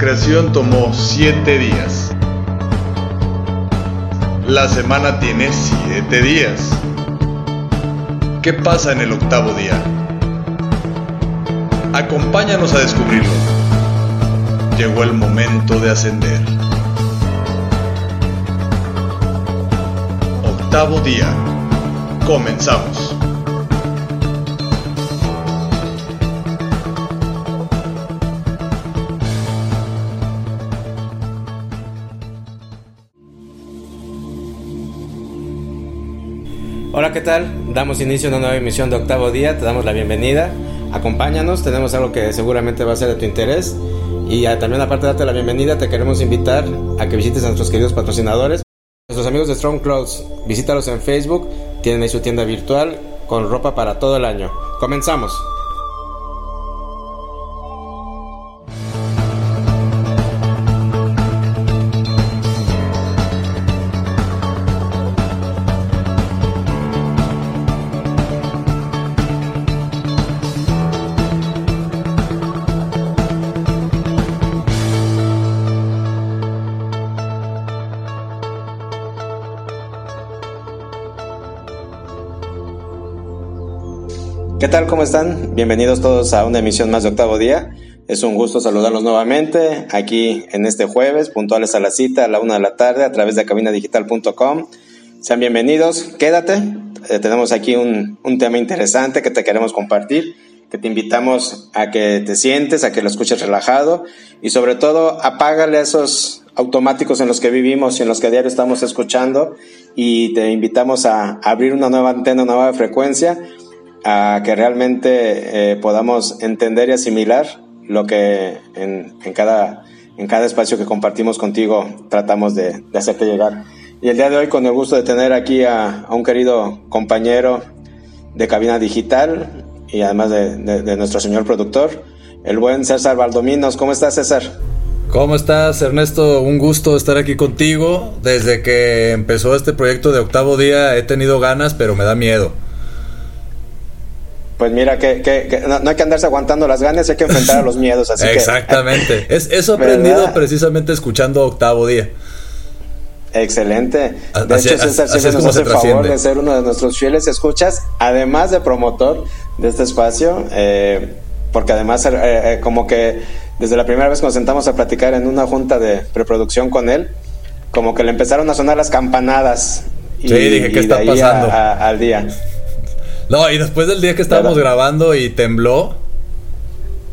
Creación tomó siete días. La semana tiene siete días. ¿Qué pasa en el octavo día? Acompáñanos a descubrirlo. Llegó el momento de ascender. Octavo día. Comenzamos. Damos inicio a una nueva emisión de Octavo Día, te damos la bienvenida. Acompáñanos, tenemos algo que seguramente va a ser de tu interés. Y también aparte de darte la bienvenida, te queremos invitar a que visites a nuestros queridos patrocinadores. Nuestros amigos de Strong Clothes, visítalos en Facebook, tienen ahí su tienda virtual con ropa para todo el año. Comenzamos. ¿Qué tal? ¿Cómo están? Bienvenidos todos a una emisión más de octavo día. Es un gusto saludarlos nuevamente aquí en este jueves, puntuales a la cita a la una de la tarde a través de cabinadigital.com. Sean bienvenidos, quédate. Eh, tenemos aquí un, un tema interesante que te queremos compartir, que te invitamos a que te sientes, a que lo escuches relajado y sobre todo apágale esos automáticos en los que vivimos y en los que a diario estamos escuchando y te invitamos a abrir una nueva antena, una nueva frecuencia a que realmente eh, podamos entender y asimilar lo que en, en, cada, en cada espacio que compartimos contigo tratamos de, de, hacerte llegar. Y el día de hoy con el gusto de tener aquí a, a un querido compañero de cabina digital y además de, de, de, nuestro señor productor, el buen César Valdominos. ¿Cómo estás César? ¿Cómo estás Ernesto? Un gusto estar aquí contigo. Desde que empezó este proyecto de octavo día he tenido ganas, pero me da miedo. Pues mira, que, que, que no, no, hay que andarse aguantando las ganas, hay que enfrentar a los miedos. Así Exactamente. Que, es, eso aprendido ¿verdad? precisamente escuchando Octavo Día. Excelente. De así, hecho, César siempre nos hace el favor de ser uno de nuestros fieles escuchas, además de promotor de este espacio, eh, porque además eh, eh, como que desde la primera vez que nos sentamos a platicar en una junta de preproducción con él, como que le empezaron a sonar las campanadas. Y, sí, dije, ¿qué está pasando? A, a, al día. No, y después del día que estábamos ¿verdad? grabando y tembló.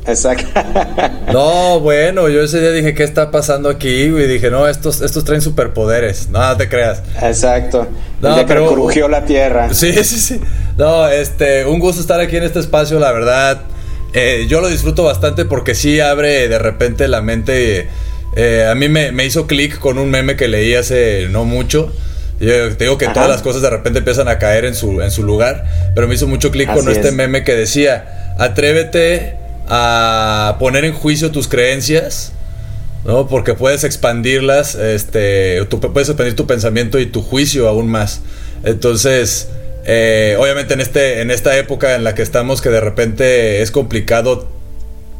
Exacto. no, bueno, yo ese día dije, ¿qué está pasando aquí? Y dije, no, estos, estos traen superpoderes. No, no te creas. Exacto. No, el pero crujió la tierra. Sí, sí, sí. No, este, un gusto estar aquí en este espacio, la verdad. Eh, yo lo disfruto bastante porque sí abre de repente la mente. Eh, a mí me, me hizo clic con un meme que leí hace no mucho. Yo te digo que Ajá. todas las cosas de repente empiezan a caer en su, en su lugar, pero me hizo mucho clic con este meme que decía, atrévete a poner en juicio tus creencias, ¿no? Porque puedes expandirlas, este, tú puedes expandir tu pensamiento y tu juicio aún más. Entonces, eh, obviamente en, este, en esta época en la que estamos, que de repente es complicado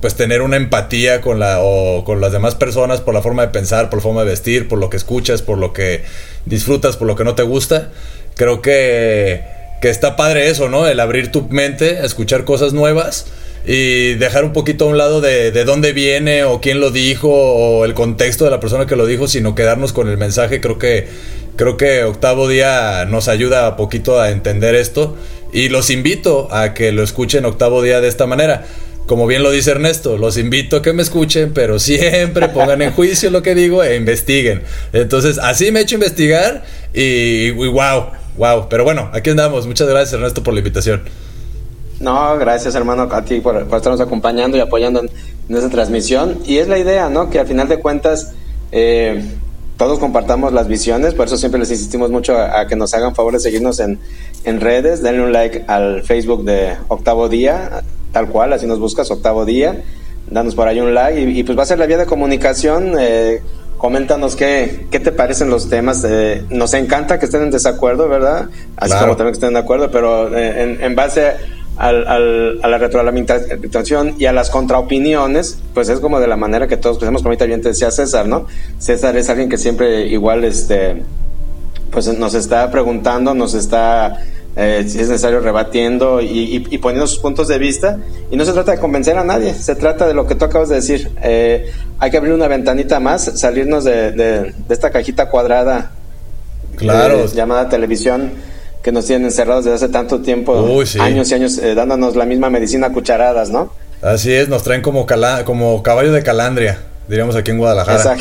pues tener una empatía con la o con las demás personas por la forma de pensar, por la forma de vestir, por lo que escuchas, por lo que disfrutas, por lo que no te gusta. Creo que, que está padre eso, ¿no? El abrir tu mente, escuchar cosas nuevas y dejar un poquito a un lado de, de dónde viene o quién lo dijo o el contexto de la persona que lo dijo, sino quedarnos con el mensaje. Creo que creo que octavo día nos ayuda poquito a entender esto y los invito a que lo escuchen octavo día de esta manera como bien lo dice Ernesto, los invito a que me escuchen, pero siempre pongan en juicio lo que digo e investiguen. Entonces, así me he hecho investigar y, y wow, wow. Pero bueno, aquí andamos. Muchas gracias, Ernesto, por la invitación. No, gracias, hermano, a ti por, por estarnos acompañando y apoyando en, en, esta transmisión. Y es la idea, ¿no? Que al final de cuentas. Eh, todos compartamos las visiones, por eso siempre les insistimos mucho a, a que nos hagan favor de seguirnos en, en, redes, denle un like al Facebook de Octavo Día, tal cual, así nos buscas, Octavo Día, danos por ahí un like y, y pues va a ser la vía de comunicación, eh, coméntanos qué, qué te parecen los temas, eh, nos encanta que estén en desacuerdo, ¿verdad? Así claro. como también que estén de acuerdo, pero eh, en, en, base al, al, a la retroalimentación y a las contraopiniones, pues es como de la manera que todos pensamos, como ahorita bien te decía César, ¿no? César es alguien que siempre igual, este, pues nos está preguntando, nos está, eh, si es necesario, rebatiendo y, poniendo sus puntos de vista. Y no se trata de convencer a nadie, se trata de lo que tú acabas de decir. Eh, hay que abrir una ventanita más, salirnos de, de, esta cajita cuadrada claro. Eh, llamada televisión que nos tienen encerrados desde hace tanto tiempo, años y años, eh, dándonos la misma medicina a cucharadas, ¿no? Así es, nos traen como, como caballo de calandria, diríamos aquí en Guadalajara.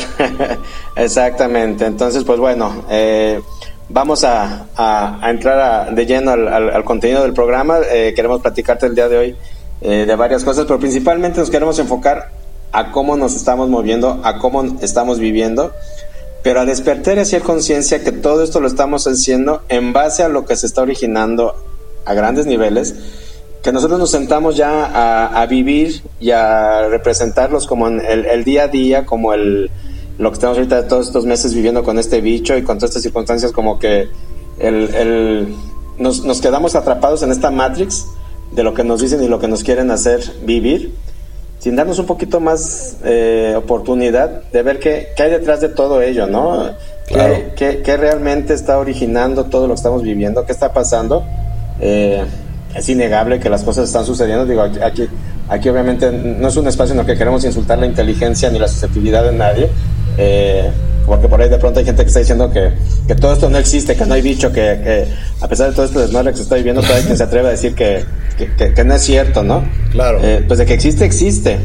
exactamente, entonces pues bueno, eh, vamos a, entrar de lleno al, contenido del programa, eh, queremos platicarte el día de hoy de varias cosas, pero principalmente nos queremos enfocar a cómo nos estamos moviendo, a cómo estamos viviendo pero a despertar y hacer conciencia que todo esto lo estamos haciendo en base a lo que se está originando a grandes niveles, que nosotros nos sentamos ya a, vivir y a representarlos como en el, día a día, como el, lo que estamos ahorita todos estos meses viviendo con este bicho y con todas estas circunstancias, como que el, nos, nos quedamos atrapados en esta matrix de lo que nos dicen y lo que nos quieren hacer vivir sin darnos un poquito más eh, oportunidad de ver qué, qué, hay detrás de todo ello, ¿no? ¿Qué, qué, realmente está originando todo lo que estamos viviendo? ¿Qué está pasando? Eh, es innegable que las cosas están sucediendo. Digo, aquí, aquí obviamente no es un espacio en el que queremos insultar la inteligencia ni la susceptibilidad de nadie. Eh, porque por ahí de pronto hay gente que está diciendo que, que todo esto no existe, que no hay bicho, que, a pesar de todo esto desmadre que se está viviendo, todavía hay quien se atreve a decir que, que, no es cierto, ¿no? Claro. Eh, pues de que existe, existe.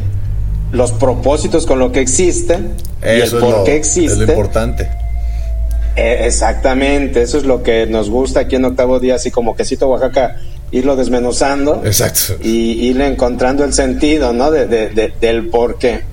Los propósitos con lo que existe y el por qué existe. Es lo importante. Eh, exactamente, eso es lo que nos gusta aquí en Octavo Día, así como quesito Oaxaca, irlo desmenuzando. Exacto. Y irle encontrando el sentido, ¿no? De, de, del por qué.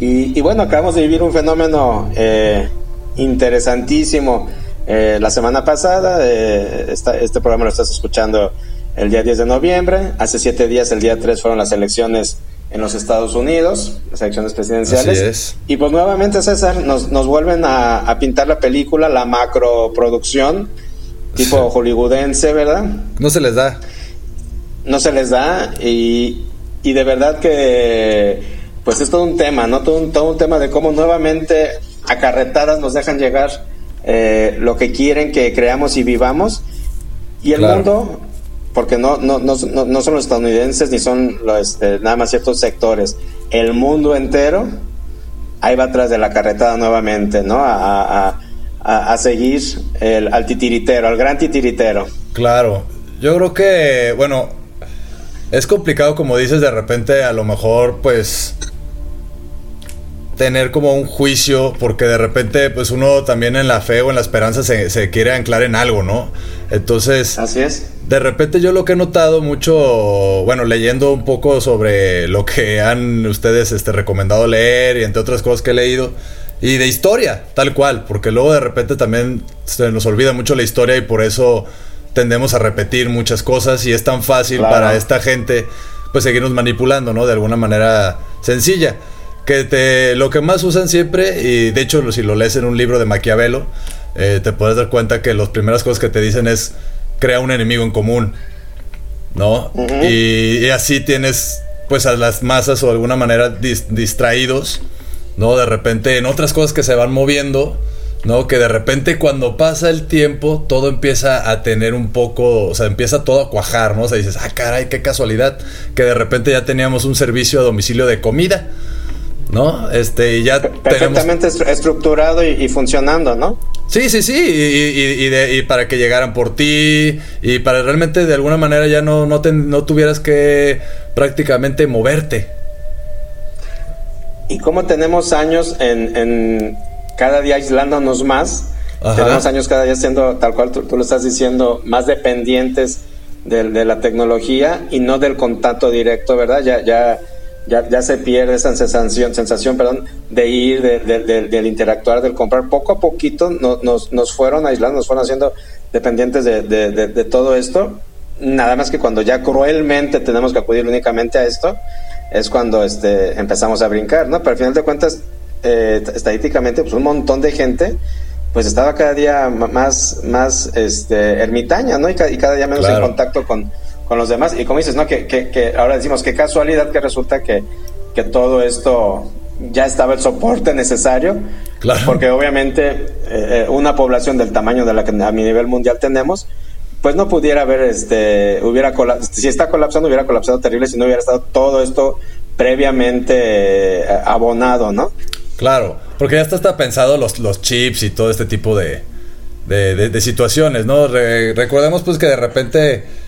Y, bueno, acabamos de vivir un fenómeno eh, interesantísimo. Eh, la semana pasada, eh, este programa lo estás escuchando el día 10 de noviembre. Hace siete días, el día 3, fueron las elecciones en los Estados Unidos, las elecciones presidenciales. Y pues nuevamente, César, nos, nos vuelven a, pintar la película, la macroproducción, tipo hollywoodense, ¿verdad? No se les da. No se les da y, y de verdad que pues es todo un tema, ¿no? Todo un, todo un tema de cómo nuevamente acarretadas nos dejan llegar eh, lo que quieren que creamos y vivamos. Y el mundo, porque no, no, no, no, son los estadounidenses ni son los, este, nada más ciertos sectores, el mundo entero ahí va atrás de la carretada nuevamente, ¿no? A, a, a, seguir el, al titiritero, al gran titiritero. Claro, yo creo que, bueno, es complicado como dices, de repente a lo mejor pues tener como un juicio, porque de repente, pues uno también en la fe o en la esperanza se, quiere anclar en algo, ¿no? Entonces. Así es. De repente yo lo que he notado mucho, bueno, leyendo un poco sobre lo que han ustedes este, recomendado leer y entre otras cosas que he leído, y de historia, tal cual, porque luego de repente también se nos olvida mucho la historia y por eso tendemos a repetir muchas cosas y es tan fácil para esta gente pues seguirnos manipulando, ¿no? De alguna manera sencilla que te, lo que más usan siempre, y de hecho si lo lees en un libro de Maquiavelo, eh, te puedes dar cuenta que las primeras cosas que te dicen es crea un enemigo en común, ¿no? y, así tienes pues a las masas o de alguna manera distraídos, ¿no? De repente en otras cosas que se van moviendo, ¿no? Que de repente cuando pasa el tiempo todo empieza a tener un poco, o sea, empieza todo a cuajar, ¿no? O sea, dices, ah, caray, qué casualidad, que de repente ya teníamos un servicio a domicilio de comida. ¿No? Este, ya Perfectamente estructurado y, funcionando, ¿no? Sí, sí, sí, y, para que llegaran por ti, y para realmente de alguna manera ya no, no, no tuvieras que prácticamente moverte. Y como tenemos años en, cada día aislándonos más, tenemos años cada día siendo, tal cual tú, lo estás diciendo, más dependientes de, de, la tecnología y no del contacto directo, ¿verdad? Ya, ya ya, ya se pierde esa sensación, sensación perdón, de ir, de, del interactuar, del comprar. Poco a poquito nos, nos fueron aislando, nos fueron haciendo dependientes de, todo esto. Nada más que cuando ya cruelmente tenemos que acudir únicamente a esto, es cuando este, empezamos a brincar, ¿no? Pero al final de cuentas, eh, estadísticamente, pues un montón de gente pues estaba cada día más, más este, ermitaña, ¿no? Y, cada día menos en contacto con, con los demás. Y como dices, ¿no? Que, que, ahora decimos, qué casualidad que resulta que, que todo esto ya estaba el soporte necesario, claro. porque obviamente eh, eh, una población del tamaño de la que a mi nivel mundial tenemos, pues no pudiera haber, este, hubiera si está colapsando, hubiera colapsado terrible si no hubiera estado todo esto previamente eh, abonado, ¿no? Claro, porque ya está, pensado los, los chips y todo este tipo de, de, situaciones, ¿no? recordemos pues que de repente,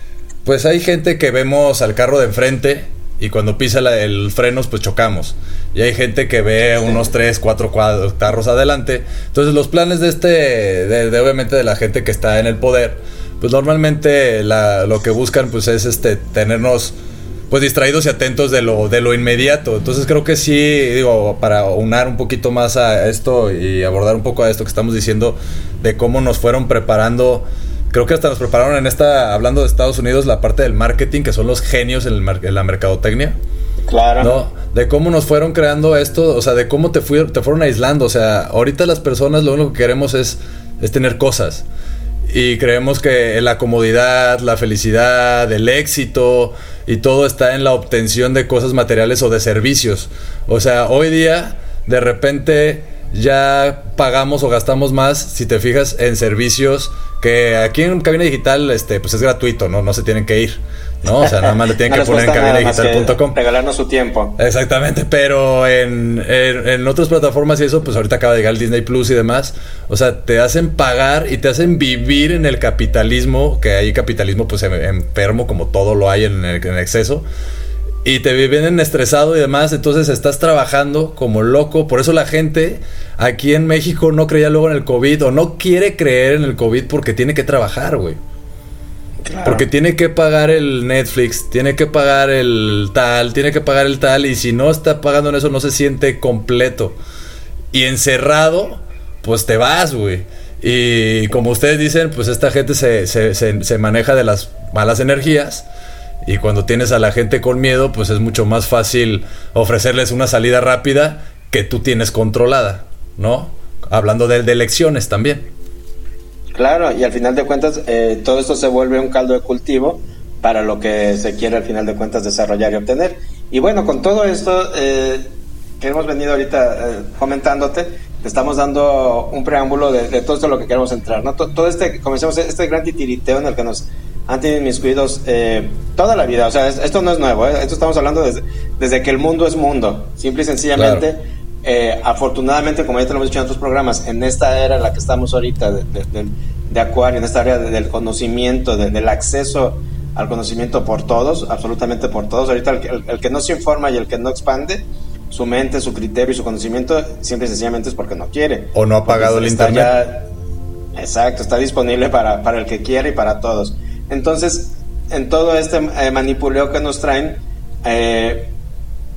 pues hay gente que vemos al carro de enfrente y cuando pisa el frenos pues chocamos. Y hay gente que ve unos 3, 4 carros adelante. Entonces los planes de este, de, obviamente de la gente que está en el poder, pues normalmente lo que buscan pues es este tenernos pues distraídos y atentos de lo, de lo inmediato. Entonces creo que sí, digo, para unar un poquito más a esto y abordar un poco a esto que estamos diciendo de cómo nos fueron preparando. Creo que hasta nos prepararon en esta, hablando de Estados Unidos, la parte del marketing, que son los genios en, la mercadotecnia. Claro. ¿no? De cómo nos fueron creando esto, o sea, de cómo te, te fueron aislando. O sea, ahorita las personas lo único que queremos es, es tener cosas. Y creemos que la comodidad, la felicidad, el éxito y todo está en la obtención de cosas materiales o de servicios. O sea, hoy día, de repente, ya pagamos o gastamos más, si te fijas, en servicios que aquí en Cabina Digital este, pues es gratuito, ¿no? No se tienen que ir. ¿no? O sea, nada más le tienen que poner en cabinadigital.com. Regalarnos su tiempo. Exactamente, pero en, en, otras plataformas y eso, pues ahorita acaba de llegar el Disney Plus y demás. O sea, te hacen pagar y te hacen vivir en el capitalismo, que hay capitalismo pues enfermo como todo lo hay en, en exceso. Y te viven estresado y demás, entonces estás trabajando como loco. Por eso la gente aquí en México no creía luego en el COVID o no quiere creer en el COVID porque tiene que trabajar, güey. Porque tiene que pagar el Netflix, tiene que pagar el tal, tiene que pagar el tal, y si no está pagando en eso no se siente completo. Y encerrado, pues te vas, güey. Y como ustedes dicen, pues esta gente se, se, se, maneja de las malas energías. Y cuando tienes a la gente con miedo, pues es mucho más fácil ofrecerles una salida rápida que tú tienes controlada, ¿no? Hablando de, elecciones también. Claro, y al final de cuentas eh, todo esto se vuelve un caldo de cultivo para lo que se quiere al final de cuentas desarrollar y obtener. Y bueno, con todo esto eh, que hemos venido ahorita eh, comentándote, te estamos dando un preámbulo de, todo esto lo que queremos entrar. ¿no? Todo este, comencemos este gran titiriteo en el que nos han tenido mis cuidos toda la vida. O sea, esto no es nuevo, esto estamos hablando desde, desde que el mundo es mundo, simple y sencillamente. Eh, afortunadamente, como ya te lo hemos dicho en otros programas, en esta era en la que estamos ahorita de, Acuario, en esta área del conocimiento, del acceso al conocimiento por todos, absolutamente por todos, ahorita el, que no se informa y el que no expande su mente, su criterio y su conocimiento, simple y sencillamente es porque no quiere. O no ha pagado el internet. exacto, está disponible para, para el que quiere y para todos. Entonces, en todo este eh, manipuleo que nos traen, eh,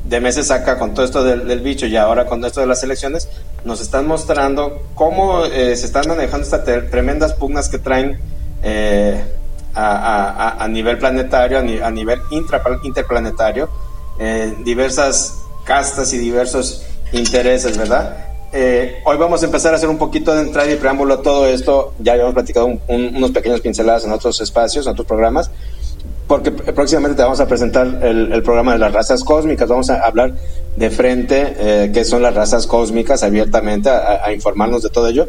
de meses acá con todo esto del, bicho y ahora con esto de las elecciones, nos están mostrando cómo eh, se están manejando estas tremendas pugnas que traen eh, a, nivel planetario, a, nivel interplanetario, eh, diversas castas y diversos intereses, ¿verdad? Hoy vamos a empezar a hacer un poquito de entrada y preámbulo a todo esto. Ya habíamos platicado unos pequeños pinceladas en otros espacios, en otros programas porque próximamente te vamos a presentar el, programa de las razas cósmicas, vamos a hablar de frente eh, qué son las razas cósmicas abiertamente, a, informarnos de todo ello,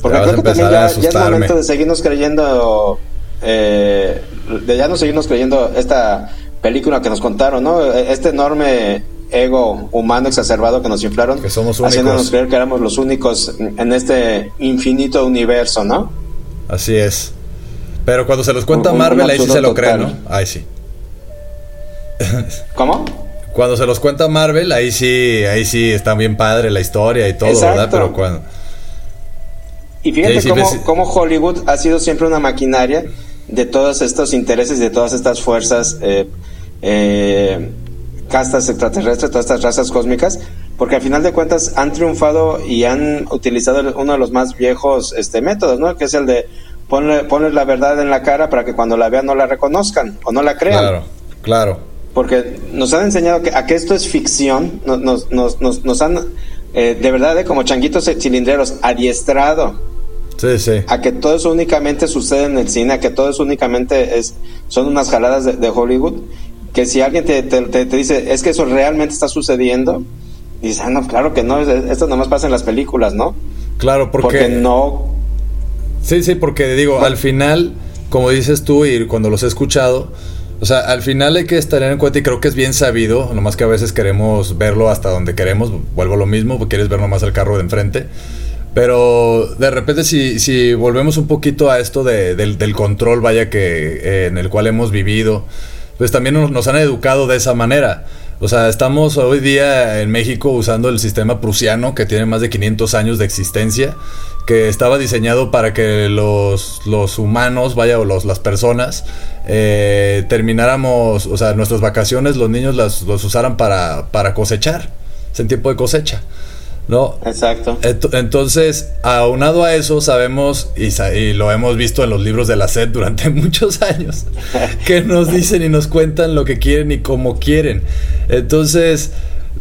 porque creo que también ya, es momento de seguirnos creyendo, eh, de ya no seguirnos creyendo esta película que nos contaron, ¿no? Este enorme ego humano exacerbado que nos inflaron, que somos haciéndonos creer que éramos los únicos en este infinito universo, ¿no? Así es. Pero cuando se los cuenta Marvel, ahí sí se lo creen, ¿no? Ahí sí. ¿Cómo? Cuando se los cuenta Marvel, ahí sí, ahí sí está bien padre la historia y todo, ¿verdad? Pero cuando. Y fíjate cómo, Hollywood ha sido siempre una maquinaria de todos estos intereses, de todas estas fuerzas, eh, eh, castas extraterrestres, todas estas razas cósmicas, porque al final de cuentas han triunfado y han utilizado uno de los más viejos este, métodos, ¿no? Que es el de ponle, la verdad en la cara para que cuando la vean no la reconozcan o no la crean. Claro, claro. Porque nos han enseñado que, a que esto es ficción, nos, nos, nos, nos han, eh, de verdad, eh, como changuitos cilindreros, adiestrado sí, sí. a que todo eso únicamente sucede en el cine, a que todo eso únicamente es, son unas jaladas de, Hollywood, que si alguien te, te, dice, es que eso realmente está sucediendo, dices, ah, no, claro que no, esto nomás pasa en las películas, ¿no? Claro, porque... Porque no... Sí, sí, porque digo, al final, como dices tú y cuando los he escuchado, o sea, al final hay que tener en cuenta y creo que es bien sabido, nomás que a veces queremos verlo hasta donde queremos, vuelvo a lo mismo, porque quieres ver nomás el carro de enfrente. Pero de repente si, si volvemos un poquito a esto de, del, control, vaya que eh, en el cual hemos vivido, pues también nos, han educado de esa manera. O sea, estamos hoy día en México usando el sistema prusiano que tiene más de 500 años de existencia, que estaba diseñado para que los, los humanos, vaya, o los, las personas, eh, termináramos, o sea, nuestras vacaciones, los niños las, los usaran para, para cosechar, es en tiempo de cosecha. ¿No? Exacto. Entonces, aunado a eso, sabemos, y, y, lo hemos visto en los libros de la SED durante muchos años, que nos dicen y nos cuentan lo que quieren y cómo quieren. Entonces,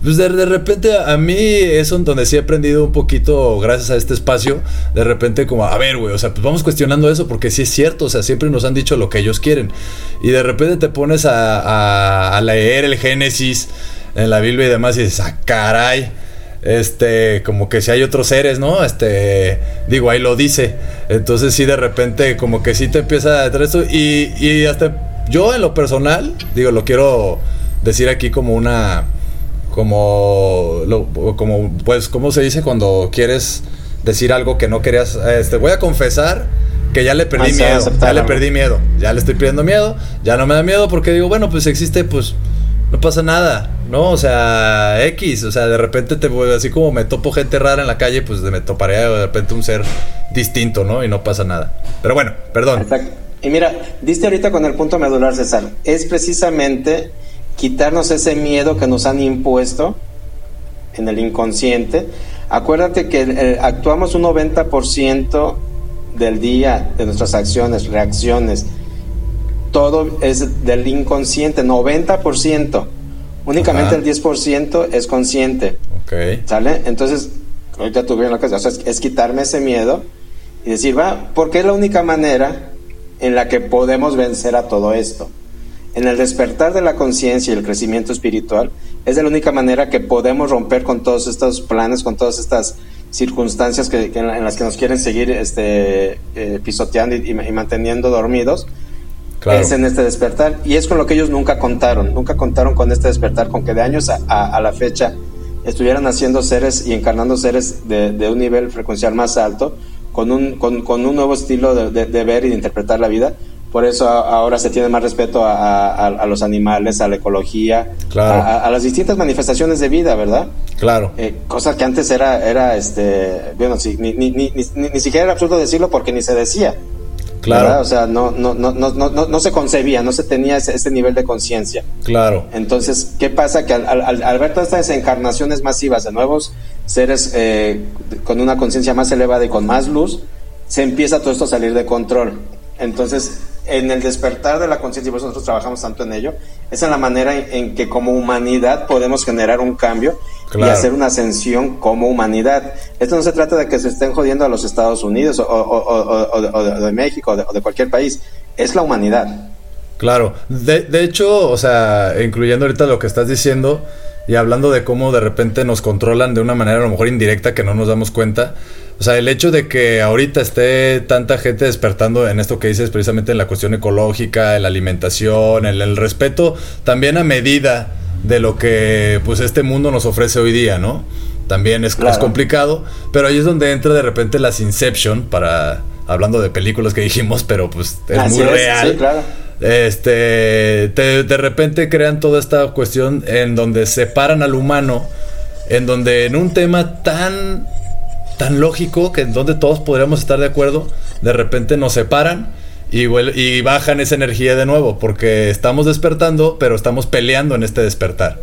pues de, repente a mí es donde sí he aprendido un poquito, gracias a este espacio, de repente como, a ver, güey, o sea, pues vamos cuestionando eso porque sí es cierto, o sea, siempre nos han dicho lo que ellos quieren. Y de repente te pones a, a, a leer el Génesis en la Biblia y demás y dices, ah, caray este, como que si hay otros seres, ¿no? Este, digo, ahí lo dice. Entonces sí, de repente, como que sí te empieza a esto. Y, y hasta yo en lo personal, digo, lo quiero decir aquí como una, como, como, pues, ¿cómo se dice cuando quieres decir algo que no querías? Este, voy a confesar que ya le perdí miedo, ya le perdí miedo, ya le estoy pidiendo miedo, ya no me da miedo porque digo, bueno, pues existe, pues no pasa nada, ¿no? O sea, X, o sea, de repente te voy, así como me topo gente rara en la calle, pues me toparé de repente un ser distinto, ¿no? Y no pasa nada. Pero bueno, perdón. Y mira, diste ahorita con el punto medular, César, es precisamente quitarnos ese miedo que nos han impuesto en el inconsciente. Acuérdate que eh, actuamos un 90% del día de nuestras acciones, reacciones, todo es del inconsciente, 90%. Únicamente el 10% es consciente. Ok. ¿Sale? Entonces, ahorita tuve la casa, o sea, es, quitarme ese miedo y decir, va, porque es la única manera en la que podemos vencer a todo esto. En el despertar de la conciencia y el crecimiento espiritual, es de la única manera que podemos romper con todos estos planes, con todas estas circunstancias que, en, las que nos quieren seguir este, eh, pisoteando y manteniendo dormidos es en este despertar. Y es con lo que ellos nunca contaron, nunca contaron con este despertar, con que de años a, la fecha estuvieran haciendo seres y encarnando seres de, un nivel frecuencial más alto, con un, con, un nuevo estilo de, ver y de interpretar la vida. Por eso ahora se tiene más respeto a, los animales, a la ecología, a, las distintas manifestaciones de vida, ¿verdad? Claro. Eh, cosa que antes era, era este, bueno, ni, ni, ni, ni, siquiera era absurdo decirlo porque ni se decía. Claro. O sea, no, no, no, no, no, no se concebía, no se tenía ese, nivel de conciencia. Claro. Entonces, ¿qué pasa? Que al, al, ver todas estas encarnaciones masivas de nuevos seres eh, con una conciencia más elevada y con más luz, se empieza todo esto a salir de control. Entonces, en el despertar de la conciencia, y por eso nosotros trabajamos tanto en ello, es en la manera en, que como humanidad podemos generar un cambio y hacer una ascensión como humanidad. Esto no se trata de que se estén jodiendo a los Estados Unidos o, de, México o de, cualquier país, es la humanidad. Claro, de, de hecho, o sea, incluyendo ahorita lo que estás diciendo y hablando de cómo de repente nos controlan de una manera a lo mejor indirecta que no nos damos cuenta, o sea, el hecho de que ahorita esté tanta gente despertando en esto que dices precisamente en la cuestión ecológica, en la alimentación, en el respeto, también a medida de lo que pues este mundo nos ofrece hoy día, ¿no? También es, complicado, pero ahí es donde entra de repente las Inception para hablando de películas que dijimos, pero pues es muy real. Sí, claro. Este, de repente crean toda esta cuestión en donde separan al humano, en donde en un tema tan tan lógico que en donde todos podríamos estar de acuerdo, de repente nos separan y, y bajan esa energía de nuevo, porque estamos despertando, pero estamos peleando en este despertar.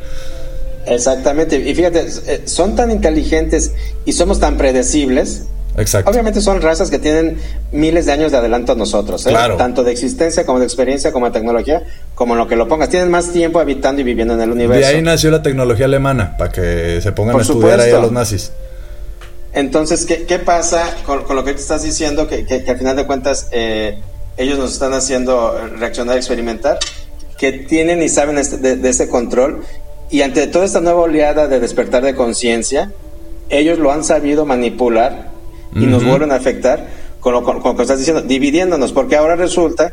Exactamente, y fíjate, eh, son tan inteligentes y somos tan predecibles. Exacto. Obviamente son razas que tienen miles de años de adelanto a nosotros, ¿eh? tanto de existencia como de experiencia, como de tecnología, como en lo que lo pongas. Tienen más tiempo habitando y viviendo en el universo. De ahí nació la tecnología alemana, para que se pongan a estudiar ahí a los nazis. Entonces, ¿qué, qué pasa con, lo que te estás diciendo? Que, que, al final de cuentas, eh, ellos nos están haciendo reaccionar, experimentar, que tienen y saben este, de, ese control. Y ante toda esta nueva oleada de despertar de conciencia, ellos lo han sabido manipular y nos vuelven a afectar con lo, con, que estás diciendo, dividiéndonos, porque ahora resulta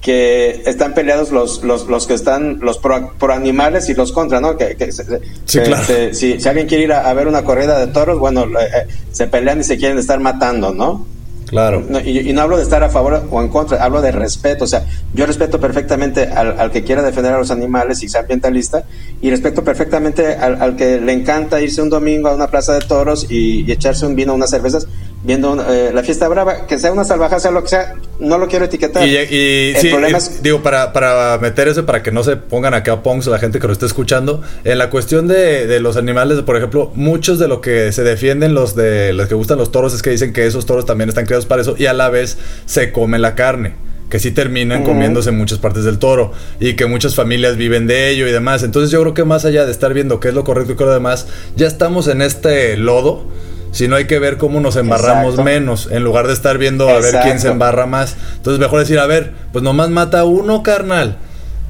que están peleados los, los, los que están los pro, animales y los contra, ¿no? Que, sí, claro. si, si, alguien quiere ir a, ver una corrida de toros, bueno, eh, eh, se pelean y se quieren estar matando, ¿no? Claro. y, no hablo de estar a favor o en contra, hablo de respeto. O sea, yo respeto perfectamente al, que quiera defender a los animales y sea ambientalista, y respeto perfectamente al, que le encanta irse un domingo a una plaza de toros y, echarse un vino, unas cervezas, viendo eh, la fiesta brava, que sea una salvaje, sea lo que sea, no lo quiero etiquetar. Y, y sí, digo, para, para meter eso, para que no se pongan acá pongs la gente que lo esté escuchando, en la cuestión de, de, los animales, por ejemplo, muchos de lo que se defienden los de los que gustan los toros es que dicen que esos toros también están creados para eso y a la vez se come la carne que sí terminan comiéndose muchas partes del toro y que muchas familias viven de ello y demás. Entonces yo creo que más allá de estar viendo qué es lo correcto y qué es lo demás, ya estamos en este lodo si no hay que ver cómo nos embarramos menos, en lugar de estar viendo a ver quién se embarra más. Entonces mejor decir, a ver, pues nomás mata uno, carnal.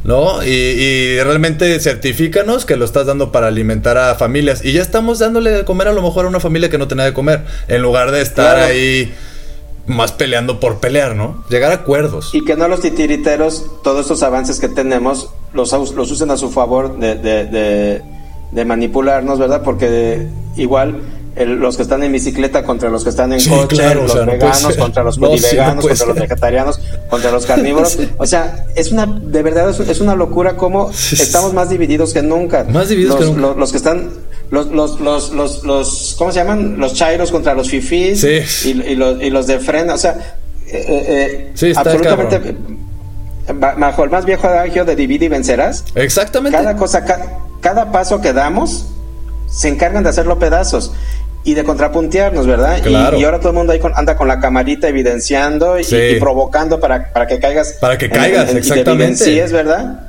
¿No? Y, realmente certifícanos que lo estás dando para alimentar a familias. Y ya estamos dándole de comer a lo mejor a una familia que no tenía de comer. En lugar de estar ahí más peleando por pelear, ¿no? Llegar a acuerdos. Y que no los titiriteros, todos estos avances que tenemos, los, los usen a su favor de, de, de manipularnos, ¿verdad? Porque igual los que están en bicicleta contra los que están en coche, los veganos contra los no, veganos, contra los vegetarianos, contra los carnívoros. O sea, es una, de verdad, es una locura cómo estamos más divididos que nunca. Más divididos los, que nunca. Los, que están, los, los, los, los, los, ¿cómo se llaman? Los chairos contra los fifís y, y, los, y los de frena. O sea, eh, eh, absolutamente bajo el más viejo adagio de divide y vencerás. Exactamente. Cada cosa, cada paso que damos se encargan de hacerlo pedazos y de contrapuntearnos, ¿verdad? Y, ahora todo el mundo ahí anda con la camarita evidenciando y, provocando para, para que caigas. Para que caigas, exactamente. Sí, es verdad.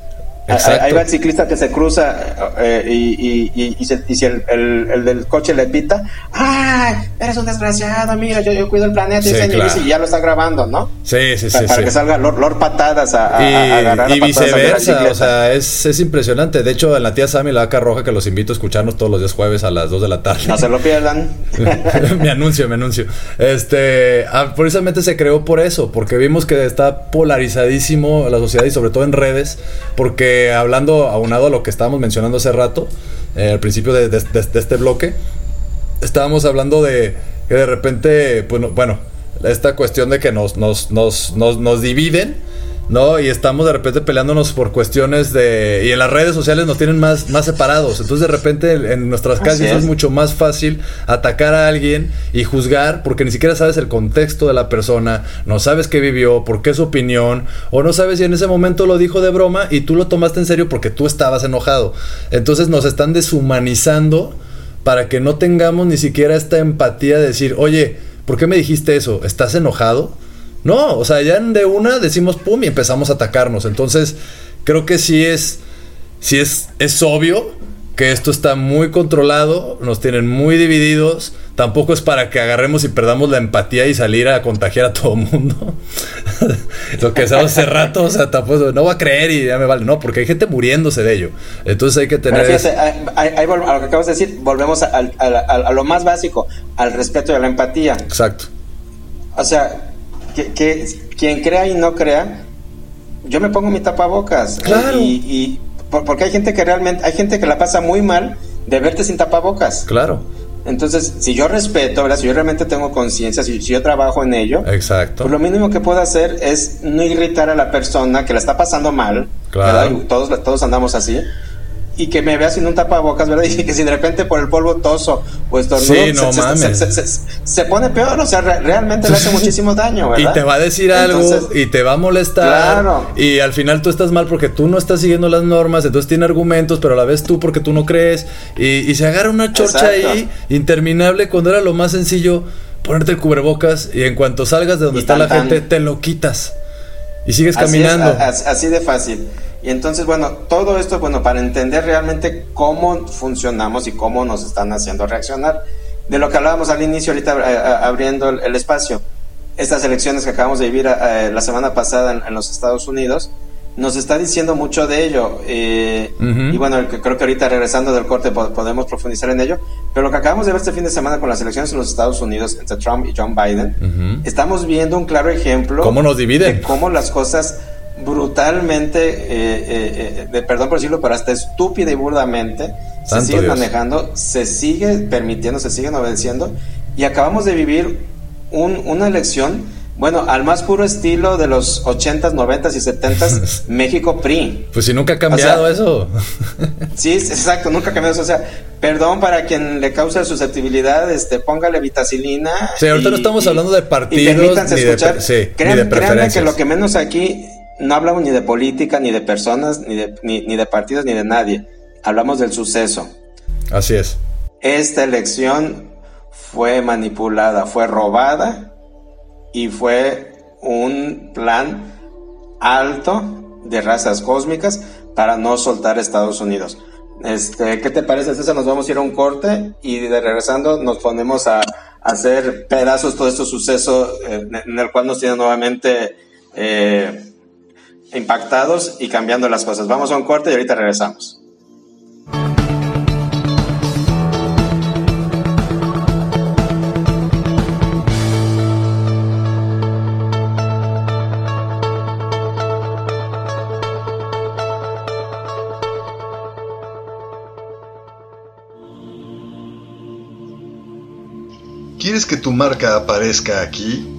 Ahí va el ciclista que se cruza eh, y, y, y, si el, el, del coche le pita, ¡ay! Eres un desgraciado, mira, yo, yo cuido el planeta y, ya lo está grabando, ¿no? Sí, sí, sí. Para, que salga Lord, Patadas a, agarrar Y viceversa, o sea, es, es, impresionante. De hecho, en la tía Sammy, la vaca roja, que los invito a escucharnos todos los días jueves a las 2 de la tarde. No se lo pierdan. me anuncio, me anuncio. Este, ah, precisamente se creó por eso, porque vimos que está polarizadísimo la sociedad y sobre todo en redes, porque hablando, aunado a lo que estábamos mencionando hace rato, eh, al principio de, este bloque, estábamos hablando de que de repente, bueno, bueno esta cuestión de que nos, nos, nos, nos dividen ¿no? Y estamos de repente peleándonos por cuestiones de... Y en las redes sociales nos tienen más, más separados. Entonces de repente en nuestras casas es. mucho más fácil atacar a alguien y juzgar porque ni siquiera sabes el contexto de la persona, no sabes qué vivió, por qué es su opinión, o no sabes si en ese momento lo dijo de broma y tú lo tomaste en serio porque tú estabas enojado. Entonces nos están deshumanizando para que no tengamos ni siquiera esta empatía de decir, oye, ¿por qué me dijiste eso? ¿Estás enojado? No, o sea, ya de una decimos pum y empezamos a atacarnos. Entonces, creo que sí es, sí es, es obvio que esto está muy controlado, nos tienen muy divididos. Tampoco es para que agarremos y perdamos la empatía y salir a contagiar a todo el mundo. Lo que sabemos hace rato, o sea, tampoco, no va a creer y ya me vale. No, porque hay gente muriéndose de ello. Entonces hay que tener. a, lo que acabas de decir, volvemos a, lo más básico, al respeto y a la empatía. Exacto. O sea, que, quien crea y no crea, yo me pongo mi tapabocas. Claro. Y, porque hay gente que realmente, hay gente que la pasa muy mal de verte sin tapabocas. Claro. Entonces, si yo respeto, ¿verdad? si yo realmente tengo conciencia, si, yo trabajo en ello, Exacto. Pues lo mínimo que puedo hacer es no irritar a la persona que la está pasando mal. Claro. Todos, todos andamos así y que me vea sin un tapabocas, ¿verdad? Y que si de repente por el polvo toso o estornudo, sí, no se, se, se, pone peor, o sea, realmente le hace muchísimo daño, ¿verdad? Y te va a decir algo y te va a molestar claro. y al final tú estás mal porque tú no estás siguiendo las normas, entonces tiene argumentos, pero a la vez tú porque tú no crees y, se agarra una chorcha ahí interminable cuando era lo más sencillo ponerte el cubrebocas y en cuanto salgas de donde está la gente te lo quitas y sigues caminando. así de fácil. Y entonces, bueno, todo esto, bueno, para entender realmente cómo funcionamos y cómo nos están haciendo reaccionar. De lo que hablábamos al inicio, ahorita eh, eh, abriendo el, espacio. estas elecciones que acabamos de vivir eh, la semana pasada en, los Estados Unidos, nos está diciendo mucho de ello. Eh, y bueno, creo que ahorita regresando del corte podemos profundizar en ello. Pero lo que acabamos de ver este fin de semana con las elecciones en los Estados Unidos entre Trump y John Biden, estamos viendo un claro ejemplo ¿Cómo nos dividen? de cómo las cosas brutalmente, eh, de, perdón por decirlo, pero hasta estúpida y burdamente, se siguen manejando, se sigue permitiendo, se siguen obedeciendo. Y acabamos de vivir una elección, bueno, al más puro estilo de los 80s, 90s y 70s, México PRI. Pues si nunca ha cambiado eso. sí, exacto, nunca ha cambiado eso. O sea, perdón para quien le causa susceptibilidad, este, póngale vitacilina. Sí, ahorita no estamos hablando de partidos. ni De, sí, créanme que lo que menos aquí no hablamos ni de política, ni de personas, ni de, ni, ni de partidos, ni de nadie. Hablamos del suceso. Así es. Esta elección fue manipulada, fue robada y fue un plan alto de razas cósmicas para no soltar Estados Unidos. Este, ¿Qué te parece, César? Nos vamos a ir a un corte y de regresando nos ponemos a, hacer pedazos todo este suceso eh, en el cual nos tiene nuevamente eh, impactados y cambiando las cosas. Vamos a un corte y ahorita regresamos. ¿Quieres que tu marca aparezca aquí?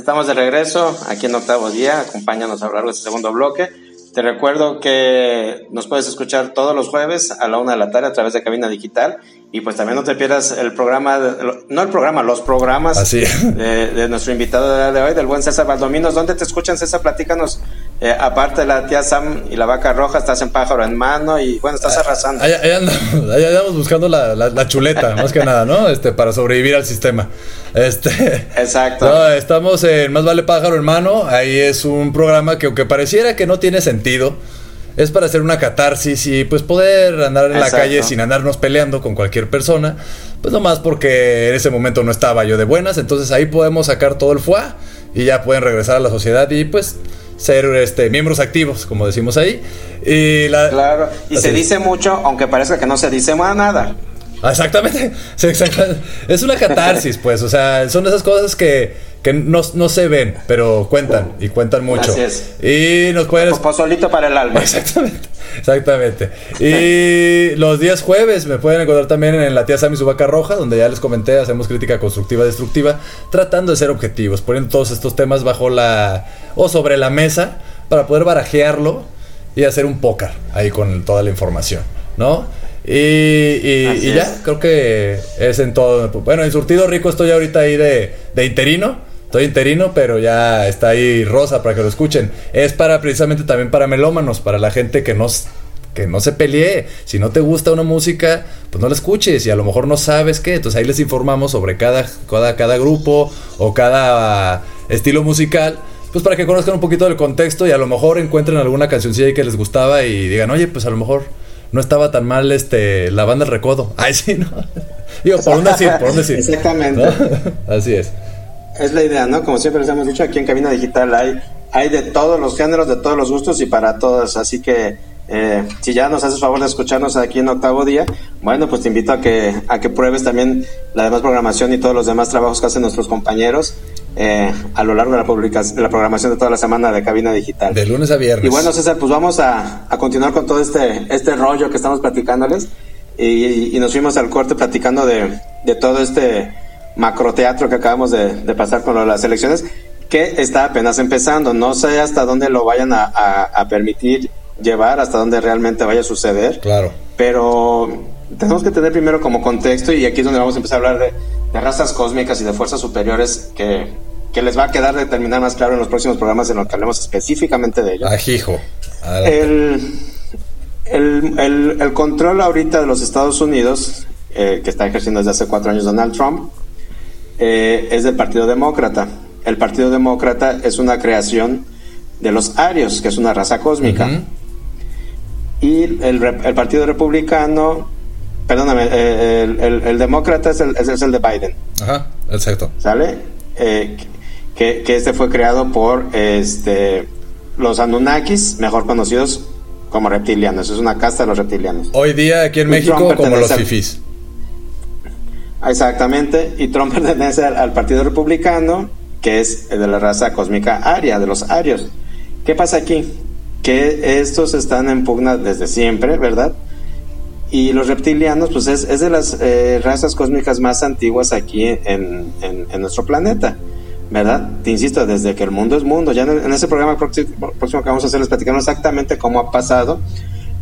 Estamos de regreso aquí en octavo día. Acompáñanos a hablar de este segundo bloque. Te recuerdo que nos puedes escuchar todos los jueves a la una de la tarde a través de Cabina Digital. Y pues también no te pierdas el programa, no el programa, los programas de, nuestro invitado de hoy, del buen César Valdominos. ¿Dónde te escuchan, César? Platícanos eh, aparte de la tía Sam y la vaca roja, estás en pájaro en mano y bueno, estás ah, arrasando. Ahí, andamos, buscando la, chuleta, más que nada, ¿no? Este, para sobrevivir al sistema. Este, Exacto. estamos en Más vale pájaro en mano. Ahí es un programa que aunque pareciera que no tiene sentido, es para hacer una catarsis y pues poder andar en la calle sin andarnos peleando con cualquier persona. Pues nomás porque en ese momento no estaba yo de buenas, entonces ahí podemos sacar todo el fuá y ya pueden regresar a la sociedad y pues ser este, miembros activos, como decimos ahí. Y claro, y se dice mucho, aunque parezca que no se dice nada. Exactamente. Es una catarsis, pues. O sea, son esas cosas que, que no, se ven, pero cuentan y cuentan mucho. Así es. Y nos pueden. solito para el alma. Exactamente. Exactamente. Y los días jueves me pueden encontrar también en la tía Sammy su vaca roja, donde ya les comenté, hacemos crítica constructiva, destructiva, tratando de ser objetivos, poniendo todos estos temas bajo la. o sobre la mesa para poder barajearlo y hacer un póker ahí con toda la información, ¿no? Y, y, ya, creo que es en todo. Bueno, en Surtido Rico estoy ahorita ahí de, de interino. Estoy interino, pero ya está ahí Rosa para que lo escuchen. Es para precisamente también para melómanos, para la gente que no, que no se pelee. Si no te gusta una música, pues no la escuches y a lo mejor no sabes qué. Entonces ahí les informamos sobre cada, cada, cada grupo o cada estilo musical. Pues para que conozcan un poquito del contexto y a lo mejor encuentren alguna cancioncilla que les gustaba y digan, oye, pues a lo mejor no estaba tan mal este la banda del recodo. Ay, sí, ¿no? Digo, por un decir, por un decir. Exactamente. Así es. Es la idea, ¿no? Como siempre les hemos dicho, aquí en Cabina Digital hay, hay de todos los géneros, de todos los gustos y para todos. Así que eh, si ya nos haces favor de escucharnos aquí en octavo día, bueno, pues te invito a que, a que pruebes también la demás programación y todos los demás trabajos que hacen nuestros compañeros eh, a lo largo de la, de la programación de toda la semana de Cabina Digital. De lunes a viernes. Y bueno, César, pues vamos a, a continuar con todo este, este rollo que estamos platicándoles. Y, nos fuimos al corte platicando de, de todo este macroteatro que acabamos de, de pasar con las elecciones, que está apenas empezando. No sé hasta dónde lo vayan a, a, permitir llevar, hasta dónde realmente vaya a suceder. Claro. Pero tenemos que tener primero como contexto, y aquí es donde vamos a empezar a hablar de, de razas cósmicas y de fuerzas superiores que que les va a quedar determinar más claro en los próximos programas en los que hablemos específicamente de ello. Ajijo. El, el, el, control ahorita de los Estados Unidos, eh, que está ejerciendo desde hace cuatro años Donald Trump, eh, es del Partido Demócrata. El Partido Demócrata es una creación de los arios, que es una raza cósmica. Y el, el, Partido Republicano, perdóname, eh, el, el, Demócrata es el, es el de Biden. Ajá, exacto. ¿Sale? que, que este fue creado por este los Anunnakis, mejor conocidos como reptilianos. Es una casta de los reptilianos. Hoy día aquí en México como los fifis. Exactamente. Y Trump pertenece al, Partido Republicano, que es de la raza cósmica aria, de los arios. ¿Qué pasa aquí? Que estos están en pugna desde siempre, ¿verdad? Y los reptilianos, pues es, es de las eh, razas cósmicas más antiguas aquí en, en nuestro planeta. ¿verdad? Te insisto, desde que el mundo es mundo. Ya en, ese programa próximo, que vamos a hacer les platicamos exactamente cómo ha pasado.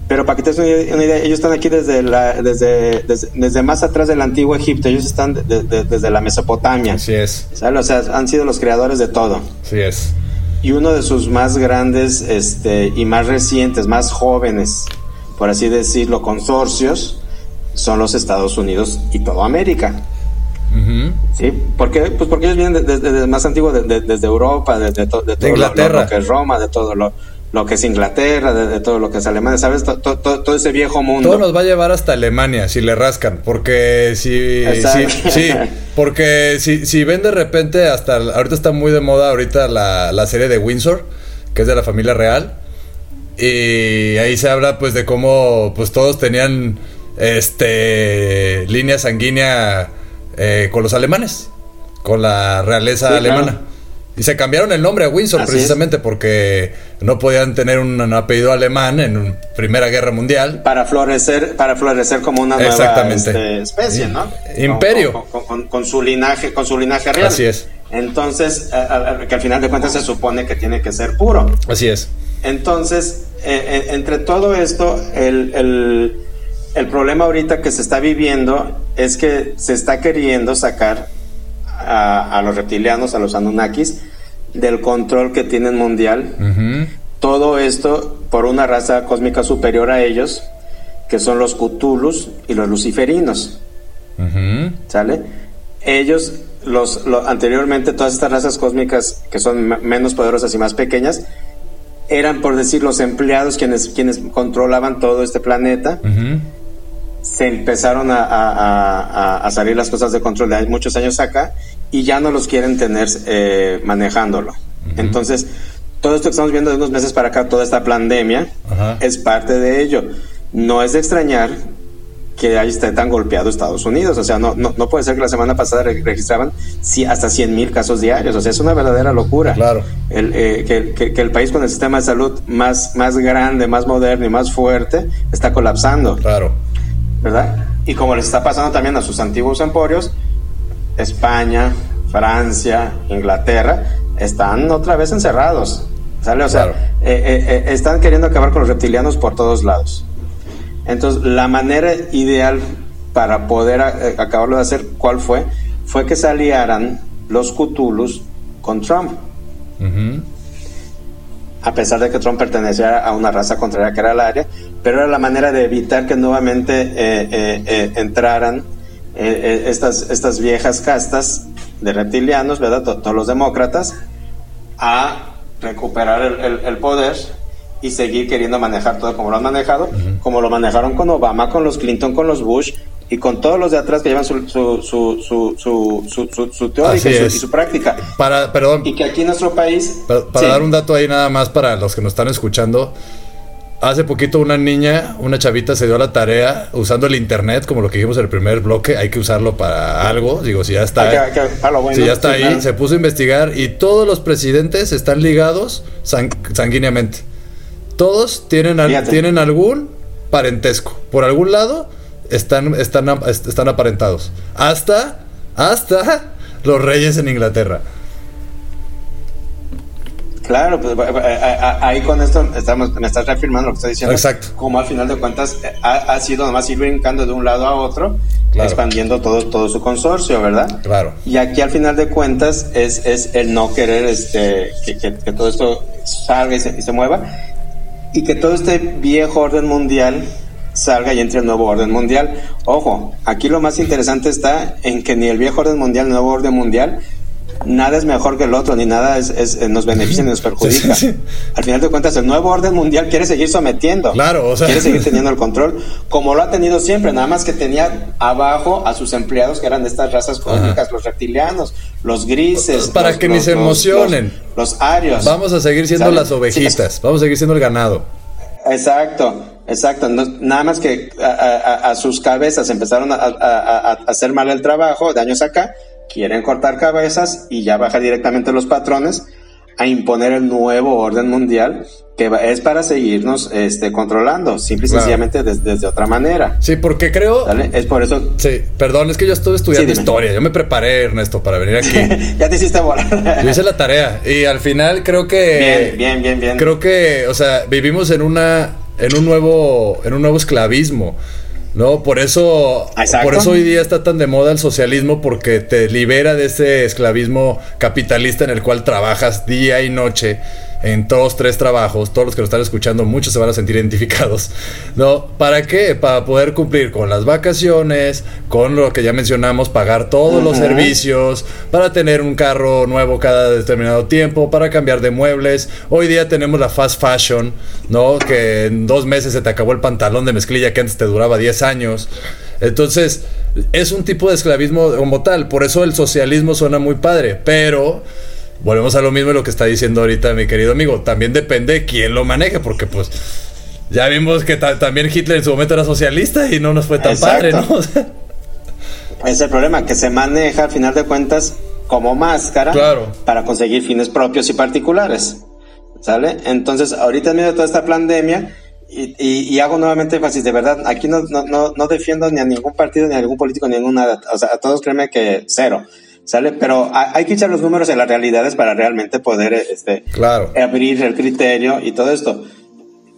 Pero para que te des una idea, ellos están aquí desde, la, desde, desde, más atrás del antiguo Egipto, ellos están desde la Mesopotamia. Así es. O sea, han sido los creadores de todo. Así es. Y uno de sus más grandes este, y más recientes, más jóvenes, por así decirlo, consorcios, son los Estados Unidos y toda América. Sí, porque, pues porque ellos vienen desde, más antiguo, desde Europa, desde todo Inglaterra. Lo, que es Roma, de todo lo, lo que es Inglaterra, de, todo lo que es Alemania, ¿sabes? todo ese viejo mundo. Todo nos va a llevar hasta Alemania si le rascan, porque si, sí, porque si, si ven de repente hasta, ahorita está muy de moda ahorita la, la serie de Windsor, que es de la familia real, y ahí se habla pues de cómo pues todos tenían este línea sanguínea eh, con los alemanes, con la realeza alemana. Y se cambiaron el nombre a Windsor precisamente porque no podían tener un, apellido alemán en Primera Guerra Mundial. Para florecer, para florecer como una nueva este, especie, ¿no? Imperio. Con, su linaje, con su linaje real. Así es. Entonces, que al final de cuentas se supone que tiene que ser puro. Así es. Entonces, eh, eh, entre todo esto, el el problema ahorita que se está viviendo es que se está queriendo sacar a, los reptilianos, a los Anunnakis, del control que tienen mundial. Todo esto por una raza cósmica superior a ellos, que son los Cthulhus y los Luciferinos. ¿Sale? Ellos, los, anteriormente, todas estas razas cósmicas que son menos poderosas y más pequeñas, eran, por decir, los empleados quienes, quienes controlaban todo este planeta se empezaron a, salir las cosas de control de muchos años acá y ya no los quieren tener eh, manejándolo. Entonces, todo esto que estamos viendo de unos meses para acá, toda esta pandemia, es parte de ello. No es de extrañar que ahí esté tan golpeado Estados Unidos. O sea, no, no, no puede ser que la semana pasada registraban hasta 100 mil casos diarios. O sea, es una verdadera locura. Claro. El, eh, que, que, el país con el sistema de salud más, más grande, más moderno y más fuerte está colapsando. Claro. ¿verdad? Y como les está pasando también a sus antiguos emporios, España, Francia, Inglaterra, están otra vez encerrados. ¿sale? O sea, eh, eh, están queriendo acabar con los reptilianos por todos lados. Entonces, la manera ideal para poder acabarlo de hacer, ¿cuál fue? Fue que se aliaran los Cthulhus con Trump a pesar de que Trump pertenecía a una raza contraria que era el área, pero era la manera de evitar que nuevamente eh, eh, eh, entraran estas, estas viejas castas de reptilianos, ¿verdad? Todos los demócratas, a recuperar el, poder y seguir queriendo manejar todo como lo han manejado, como lo manejaron con Obama, con los Clinton, con los Bush y con todos los de atrás que llevan su, su, su, su, su teoría y su, práctica. Para, perdón. Y que aquí en nuestro país... Para, dar un dato ahí nada más para los que nos están escuchando. Hace poquito una niña, una chavita se dio a la tarea usando el internet, como lo que dijimos en el primer bloque, hay que usarlo para algo, digo, si ya está, si ya está ahí, se puso a investigar y todos los presidentes están ligados sanguíneamente. Todos tienen, tienen algún parentesco, por algún lado están, están, están aparentados. Hasta, hasta los reyes en Inglaterra. Claro, pues ahí con esto estamos, me estás reafirmando lo que estoy diciendo. Exacto. Como al final de cuentas ha, ha sido nomás ir brincando de un lado a otro, expandiendo todo, todo su consorcio, ¿verdad? Claro. Y aquí al final de cuentas es, es el no querer este, que, que, todo esto salga y se, y se mueva y que todo este viejo orden mundial salga y entre el nuevo orden mundial. Ojo, aquí lo más interesante está en que ni el viejo orden mundial, el nuevo orden mundial, nada es mejor que el otro, ni nada es, nos beneficia ni nos perjudica. Al final de cuentas, el nuevo orden mundial quiere seguir sometiendo. Claro, o sea. Quiere seguir teniendo el control, como lo ha tenido siempre, nada más que tenía abajo a sus empleados que eran de estas razas cósmicas, los reptilianos, los grises. Para que ni se emocionen. Los, arios. Vamos a seguir siendo las ovejitas, vamos a seguir siendo el ganado. Exacto, exacto. nada más que a, sus cabezas empezaron a, a, hacer mal el trabajo de años acá quieren cortar cabezas y ya baja directamente los patrones a imponer el nuevo orden mundial que es para seguirnos este, controlando, simple y sencillamente desde, otra manera. Sí, porque creo... Es por eso... Sí, perdón, es que yo estuve estudiando historia, yo me preparé, Ernesto, para venir aquí. ya te hiciste volar. yo hice la tarea y al final creo que... Bien, bien, bien, bien. Creo que, o sea, vivimos en una... En un nuevo, en un nuevo esclavismo. No, por eso, por eso hoy día está tan de moda el socialismo, porque te libera de ese esclavismo capitalista en el cual trabajas día y noche en todos tres trabajos, todos los que lo están escuchando, muchos se van a sentir identificados, ¿no? ¿Para qué? Para poder cumplir con las vacaciones, con lo que ya mencionamos, pagar todos los servicios, para tener un carro nuevo cada determinado tiempo, para cambiar de muebles. Hoy día tenemos la fast fashion, ¿no? Que en dos meses se te acabó el pantalón de mezclilla que antes te duraba 10 años. Entonces, es un tipo de esclavismo como tal, por eso el socialismo suena muy padre, pero volvemos a lo mismo de lo que está diciendo ahorita mi querido amigo. También depende de quién lo maneje, porque pues ya vimos que también Hitler en su momento era socialista y no nos fue tan padre, ¿no? es el problema, que se maneja al final de cuentas como máscara para conseguir fines propios y particulares. ¿Sale? Entonces, ahorita en medio de toda esta pandemia, y, hago nuevamente énfasis, de verdad, aquí no, no, no, no, defiendo ni a ningún partido, ni a ningún político, ni a ninguna, o sea, a todos créeme que cero. ¿Sale? Pero hay que echar los números en las realidades para realmente poder este, claro. abrir el criterio y todo esto.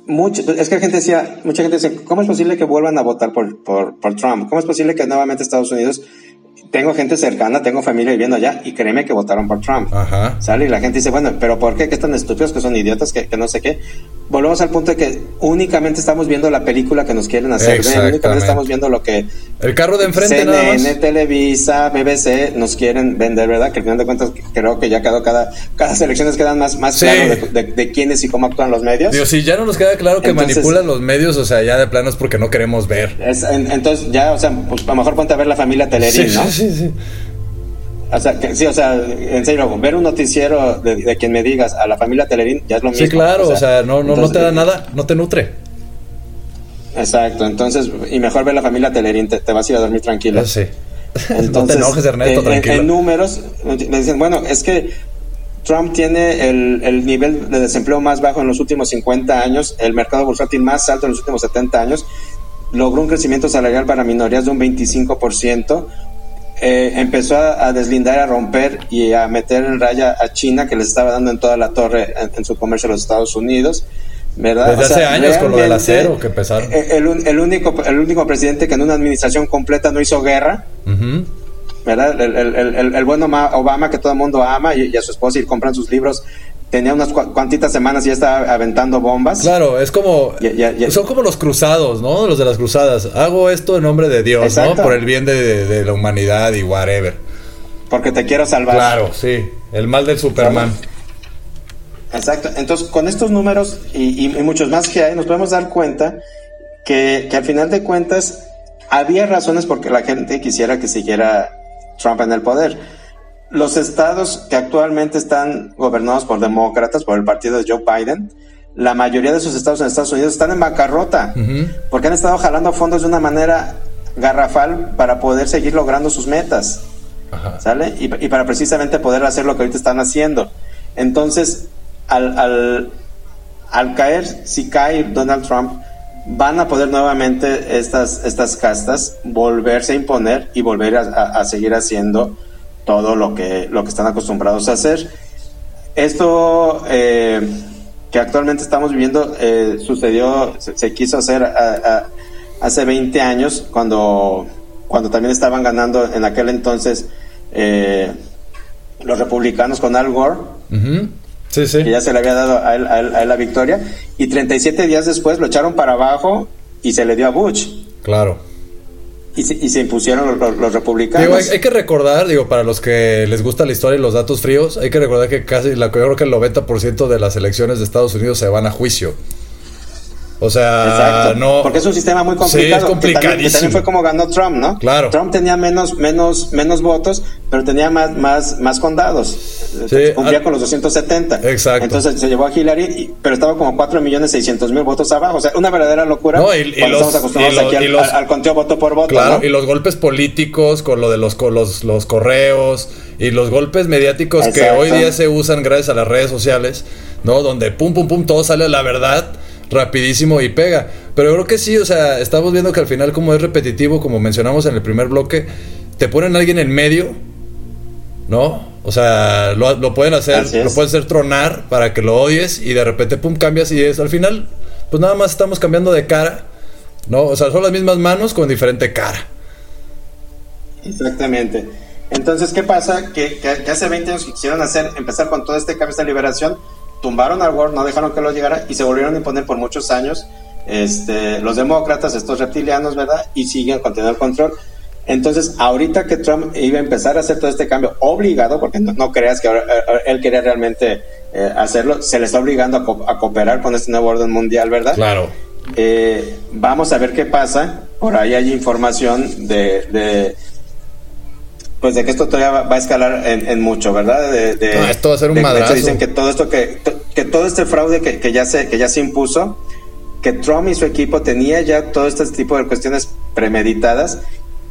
Mucho, es que la gente decía, mucha gente dice, ¿cómo es posible que vuelvan a votar por, por, por Trump? ¿Cómo es posible que nuevamente Estados Unidos tengo gente cercana, tengo familia viviendo allá y créeme que votaron por Trump. Ajá. ¿Sale? Y la gente dice, bueno, pero ¿por qué? Que están estúpidos, que son idiotas, que, que, no sé qué. Volvemos al punto de que únicamente estamos viendo la película que nos quieren hacer únicamente estamos viendo lo que... El carro de enfrente CNN, Televisa, BBC nos quieren vender, ¿verdad? Que al final de cuentas creo que ya cada, cada, cada selecciones quedan más, más claro de, de, quiénes y cómo actúan los medios. Dios, si ya no nos queda claro que manipulan los medios, o sea, ya de plano es porque no queremos ver. entonces ya, o sea, pues a lo mejor ponte a ver la familia Telerín, ¿no? sí, sí. O sea, que, sí, o sea, en serio, ver un noticiero de, quien me digas a la familia Telerín ya es lo mismo. Sí, claro, o sea, no, no, no te da nada, no te nutre. Exacto, entonces, y mejor ver la familia Telerín, te, vas a ir a dormir tranquilo. Sí. Entonces, no te enojes, Ernesto, tranquilo. En, números, me dicen, bueno, es que Trump tiene el, el, nivel de desempleo más bajo en los últimos 50 años, el mercado bursátil más alto en los últimos 70 años, logró un crecimiento salarial para minorías de un 25%, eh, empezó a, deslindar, a romper y a meter en raya a China, que les estaba dando en toda la torre en, su comercio a los Estados Unidos. ¿verdad? Desde hace años con lo del acero que empezaron. Eh, el, único, el único presidente que en una administración completa no hizo guerra. ¿verdad? El, el, bueno Obama que todo el mundo ama y, a su esposa y compran sus libros tenía unas cuantitas semanas y ya estaba aventando bombas. Claro, es como. Son como los cruzados, ¿no? Los de las cruzadas. Hago esto en nombre de Dios, ¿no? Por el bien de, la humanidad y whatever. Porque te quiero salvar. Claro, sí. El mal del Superman. Exacto. Entonces, con estos números y, muchos más que hay, nos podemos dar cuenta que, que al final de cuentas había razones porque la gente quisiera que siguiera Trump en el poder los estados que actualmente están gobernados por demócratas, por el partido de Joe Biden, la mayoría de esos estados en Estados Unidos están en bancarrota, porque han estado jalando fondos de una manera garrafal para poder seguir logrando sus metas, ¿sale? Y, para precisamente poder hacer lo que ahorita están haciendo. Entonces, al, al, al, caer, si cae Donald Trump, van a poder nuevamente estas, estas castas volverse a imponer y volver a seguir haciendo todo lo que, lo que están acostumbrados a hacer. Esto eh, que actualmente estamos viviendo eh, sucedió, se, quiso hacer hace 20 años, cuando, cuando también estaban ganando en aquel entonces eh, los republicanos con Al Gore. Sí, sí. Que ya se le había dado a él, a él, la victoria. Y 37 días después lo echaron para abajo y se le dio a Bush. Claro y se, impusieron los, republicanos. hay, que recordar, digo, para los que les gusta la historia y los datos fríos, hay que recordar que casi, la, yo creo que el 90% de las elecciones de Estados Unidos se van a juicio. O sea, no. Porque es un sistema muy complicado. Sí, es Que también, fue como ganó Trump, ¿no? Claro. Trump tenía menos, menos, menos votos, pero tenía más, más, más condados. Sí, Cumplía ah, con los 270. Exacto. Entonces se llevó a Hillary, pero estaba como 4 millones 600 mil votos abajo. O sea, una verdadera locura. No, y, estamos acostumbrados aquí al, conteo voto por voto. Claro, y los golpes políticos con lo de los, los, los correos y los golpes mediáticos que hoy día se usan gracias a las redes sociales, ¿no? Donde pum, pum, pum, todo sale a la verdad rapidísimo y pega. Pero creo que sí, o sea, estamos viendo que al final como es repetitivo, como mencionamos en el primer bloque, te ponen a alguien en medio, ¿no? O sea, lo, pueden hacer, lo pueden hacer tronar para que lo odies y de repente, pum, cambias y es al final, pues nada más estamos cambiando de cara, ¿no? O sea, son las mismas manos con diferente cara. Exactamente. Entonces, ¿qué pasa? Que, que, hace 20 años quisieron hacer, empezar con todo este cambio, esta liberación, tumbaron al Word, no dejaron que lo llegara y se volvieron a imponer por muchos años este, los demócratas, estos reptilianos, ¿verdad? Y siguen continuando el control. Entonces, ahorita que Trump iba a empezar a hacer todo este cambio obligado, porque no, creas que ahora, él quería realmente eh, hacerlo, se le está obligando a, cooperar con este nuevo orden mundial, ¿verdad? Claro. Eh, vamos a ver qué pasa. Por ahí hay información de pues de que esto todavía va, a escalar en, mucho, ¿verdad? De, no, esto va a ser un madrazo. dicen que todo esto que, que todo este fraude que, que, ya se que ya se impuso, que Trump y su equipo tenía ya todo este tipo de cuestiones premeditadas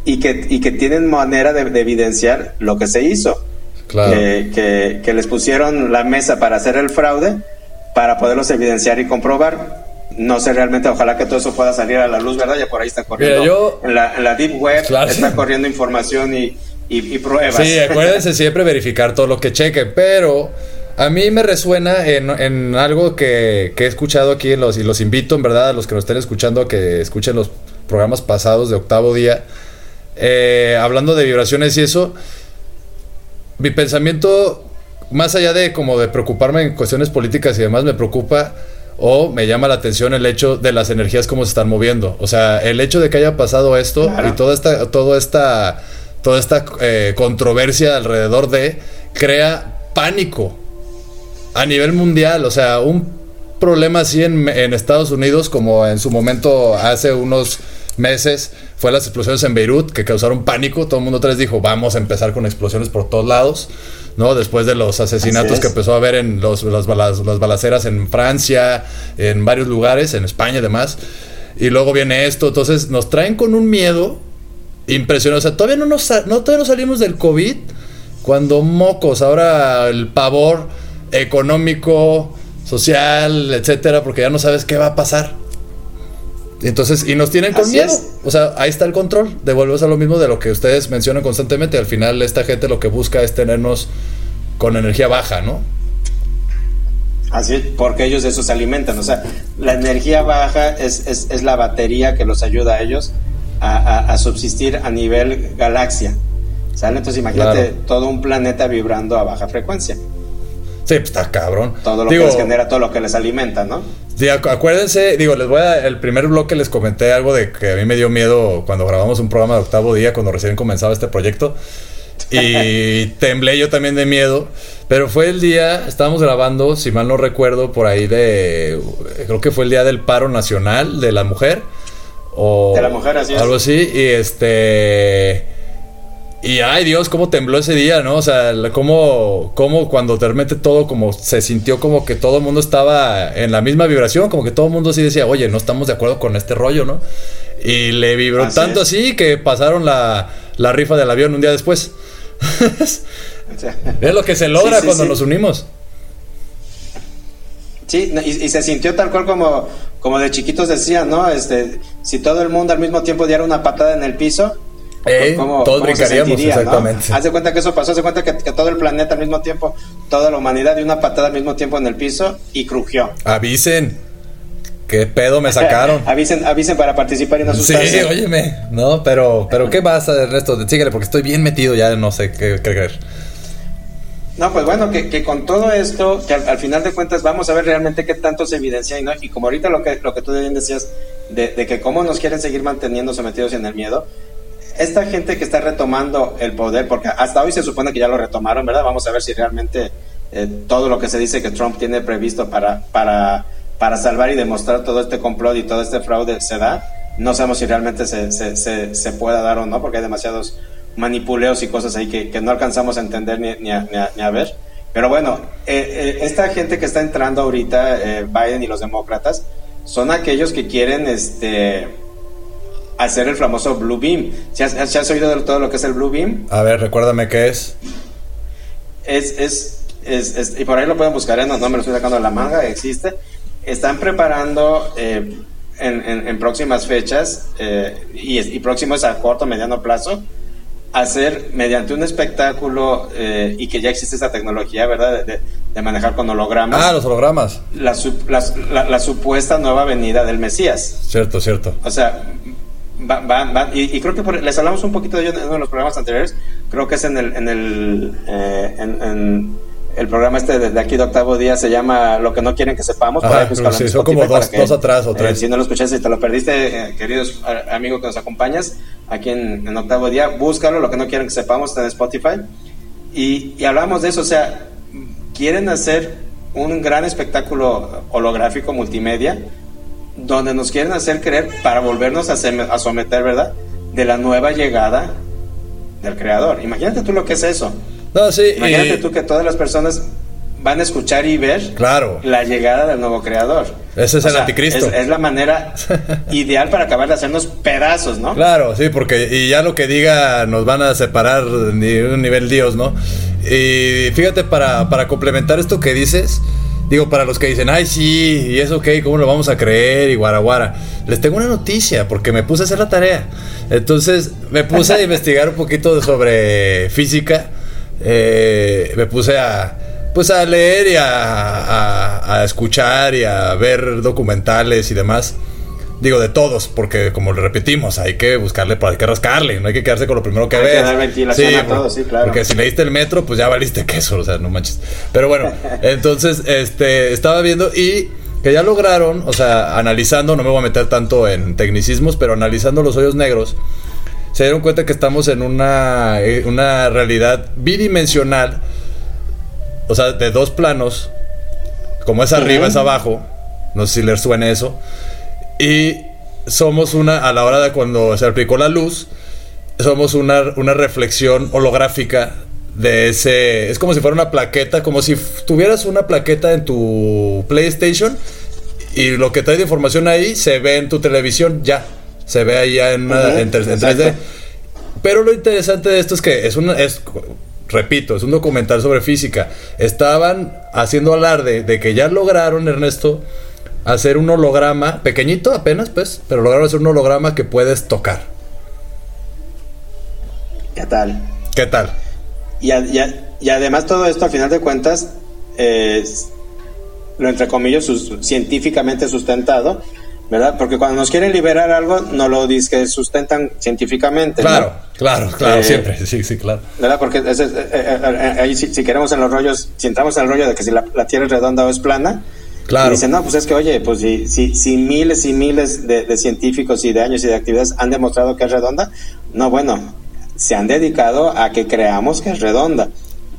y que y que tienen manera de, evidenciar lo que se hizo. Claro. Que, que, les pusieron la mesa para hacer el fraude para poderlos evidenciar y comprobar no sé realmente, ojalá que todo eso pueda salir a la luz, ¿verdad? Ya por ahí está corriendo. en, la, en, la, Deep Web está corriendo información y, y, pruebas. Sí, acuérdense siempre verificar todo lo que cheque, pero a mí me resuena en, algo que, he escuchado aquí los, y los invito en verdad a los que nos estén escuchando a que escuchen los programas pasados de octavo día. Eh, hablando de vibraciones y eso, mi pensamiento, más allá de como de preocuparme en cuestiones políticas y demás, me preocupa o me llama la atención el hecho de las energías cómo se están moviendo. O sea, el hecho de que haya pasado esto y toda esta, toda esta toda esta eh, controversia alrededor de, crea pánico a nivel mundial. O sea, un problema así en, Estados Unidos, como en su momento hace unos meses, fue las explosiones en Beirut que causaron pánico. Todo el mundo otra vez dijo, vamos a empezar con explosiones por todos lados. ¿no? Después de los asesinatos que empezó a haber en los, las, las balaceras en Francia, en varios lugares, en España y demás. Y luego viene esto. Entonces nos traen con un miedo impresionante. O sea, todavía no, nos, no, todavía no salimos del COVID cuando mocos, ahora el pavor económico, social, etcétera, porque ya no sabes qué va a pasar. Entonces, y nos tienen con miedo. O sea, ahí está el control. Devolvemos a lo mismo de lo que ustedes mencionan constantemente. Al final, esta gente lo que busca es tenernos con energía baja, ¿no? Así es, porque ellos de eso se alimentan. O sea, la energía baja es, es, es la batería que los ayuda a ellos a, subsistir a nivel galaxia. ¿Sale? Entonces imagínate todo un planeta vibrando a baja frecuencia. Sí, pues está cabrón. Todo lo que les genera, todo lo que les alimenta, ¿no? acuérdense, digo, les voy a. El primer bloque les comenté algo de que a mí me dio miedo cuando grabamos un programa de octavo día, cuando recién comenzaba este proyecto. Y temblé yo también de miedo. Pero fue el día, estábamos grabando, si mal no recuerdo, por ahí de. Creo que fue el día del paro nacional de la mujer o de la mujer, así algo así. Y este. Y ay Dios, cómo tembló ese día, ¿no? O sea, cómo, cómo cuando realmente todo como se sintió como que todo el mundo estaba en la misma vibración, como que todo el mundo así decía, oye, no estamos de acuerdo con este rollo, ¿no? Y le vibró tanto así que pasaron la, la, rifa del avión un día después. es lo que se logra cuando nos unimos. Sí, y, se sintió tal cual como, como de chiquitos decían, ¿no? Este, si todo el mundo al mismo tiempo diera una patada en el piso, Eh, todos brincaríamos, exactamente. Haz de cuenta que eso pasó, haz de cuenta que, todo el planeta al mismo tiempo, toda la humanidad dio una patada al mismo tiempo en el piso y crujió. Avisen. ¿Qué pedo me sacaron? avisen, avisen para participar y no asustarse. Sí, óyeme. No, pero, pero ¿qué pasa el resto? Síguele, porque estoy bien metido ya, no sé qué creer. No, pues bueno, que, con todo esto, que al, final de cuentas vamos a ver realmente qué tanto se evidencia y no. Y como ahorita lo que, lo que tú bien decías, de, que cómo nos quieren seguir manteniendo sometidos en el miedo, esta gente que está retomando el poder, porque hasta hoy se supone que ya lo retomaron, ¿verdad? Vamos a ver si realmente eh, todo lo que se dice que Trump tiene previsto para, para, para salvar y demostrar todo este complot y todo este fraude se da. No sabemos si realmente se, se, se, se pueda dar o no, porque hay demasiados manipuleos y cosas ahí que, no alcanzamos a entender ni, a, ver. Pero bueno, eh, eh, esta gente que está entrando ahorita, eh, Biden y los demócratas, son aquellos que quieren este hacer el famoso Blue Beam. ¿Se has, oído de todo lo que es el Blue Beam? A ver, recuérdame qué es. Es, es, es, y por ahí lo pueden buscar, no, no me lo estoy sacando de la manga, existe. Están preparando en, en, próximas fechas y, y próximos a corto, mediano plazo, hacer mediante un espectáculo eh, y que ya existe esa tecnología, ¿verdad? De, manejar con hologramas. Ah, los hologramas. La, la, supuesta nueva venida del Mesías. Cierto, cierto. O sea, van, van, y, creo que les hablamos un poquito de ello en uno de los programas anteriores. Creo que es en el, en el, eh, en el programa este de, aquí de octavo día se llama Lo que no quieren que sepamos. Ajá, sí, son como dos, dos, atrás o tres. Eh, si no lo escuchaste y te lo perdiste, eh, queridos amigos que nos acompañas aquí en, octavo día, búscalo, Lo que no quieren que sepamos, está en Spotify. Y, y hablamos de eso, o sea, quieren hacer un gran espectáculo holográfico multimedia donde nos quieren hacer creer para volvernos a, a someter, ¿verdad? De la nueva llegada del creador. Imagínate tú lo que es eso. No, sí. Imagínate tú que todas las personas van a escuchar y ver claro. la llegada del nuevo creador. Ese es el anticristo. Es, la manera ideal para acabar de hacernos pedazos, ¿no? Claro, sí, porque y ya lo que diga nos van a separar de un nivel Dios, ¿no? Y fíjate, para, para complementar esto que dices, digo, para los que dicen, ay, sí, y eso, ok, ¿cómo lo vamos a creer? Y guaraguara. Les tengo una noticia, porque me puse a hacer la tarea. Entonces, me puse a investigar un poquito sobre física eh, me puse a pues a leer y a, a, escuchar y a ver documentales y demás. Digo, de todos, porque como lo repetimos, hay que buscarle, hay que rascarle, no hay que quedarse con lo primero que ves. sí, claro. Porque si leíste el metro, pues ya valiste queso, o sea, no manches. Pero bueno, entonces, este, estaba viendo y que ya lograron, o sea, analizando, no me voy a meter tanto en tecnicismos, pero analizando los hoyos negros, se dieron cuenta que estamos en una, eh, una realidad bidimensional, o sea, de dos planos, como es arriba, es abajo, no sé si les suene eso, y somos una, a la hora de cuando se aplicó la luz, somos una, una reflexión holográfica de ese. Es como si fuera una plaqueta, como si tuvieras una plaqueta en tu PlayStation y lo que trae de información ahí se ve en tu televisión ya se ve ahí en, en, 3D. Pero lo interesante de esto es que es una, es, repito, es un documental sobre física. Estaban haciendo alarde de que ya lograron, Ernesto, hacer un holograma, pequeñito apenas, pues, pero lograron hacer un holograma que puedes tocar. ¿Qué tal? ¿Qué tal? Y, y, además todo esto, al final de cuentas, es, lo entre comillas, científicamente sustentado ¿verdad? Porque cuando nos quieren liberar algo, no lo que sustentan científicamente. Claro, claro, claro, eh, siempre, sí, sí, claro. ¿Verdad? Porque eh, eh, ahí si, queremos en los rollos, si entramos en el rollo de que si la, Tierra es redonda o es plana, Claro. Dicen, no, pues es que, oye, pues si, si, si miles y miles de, científicos y de años y de actividades han demostrado que es redonda, no, bueno, se han dedicado a que creamos que es redonda.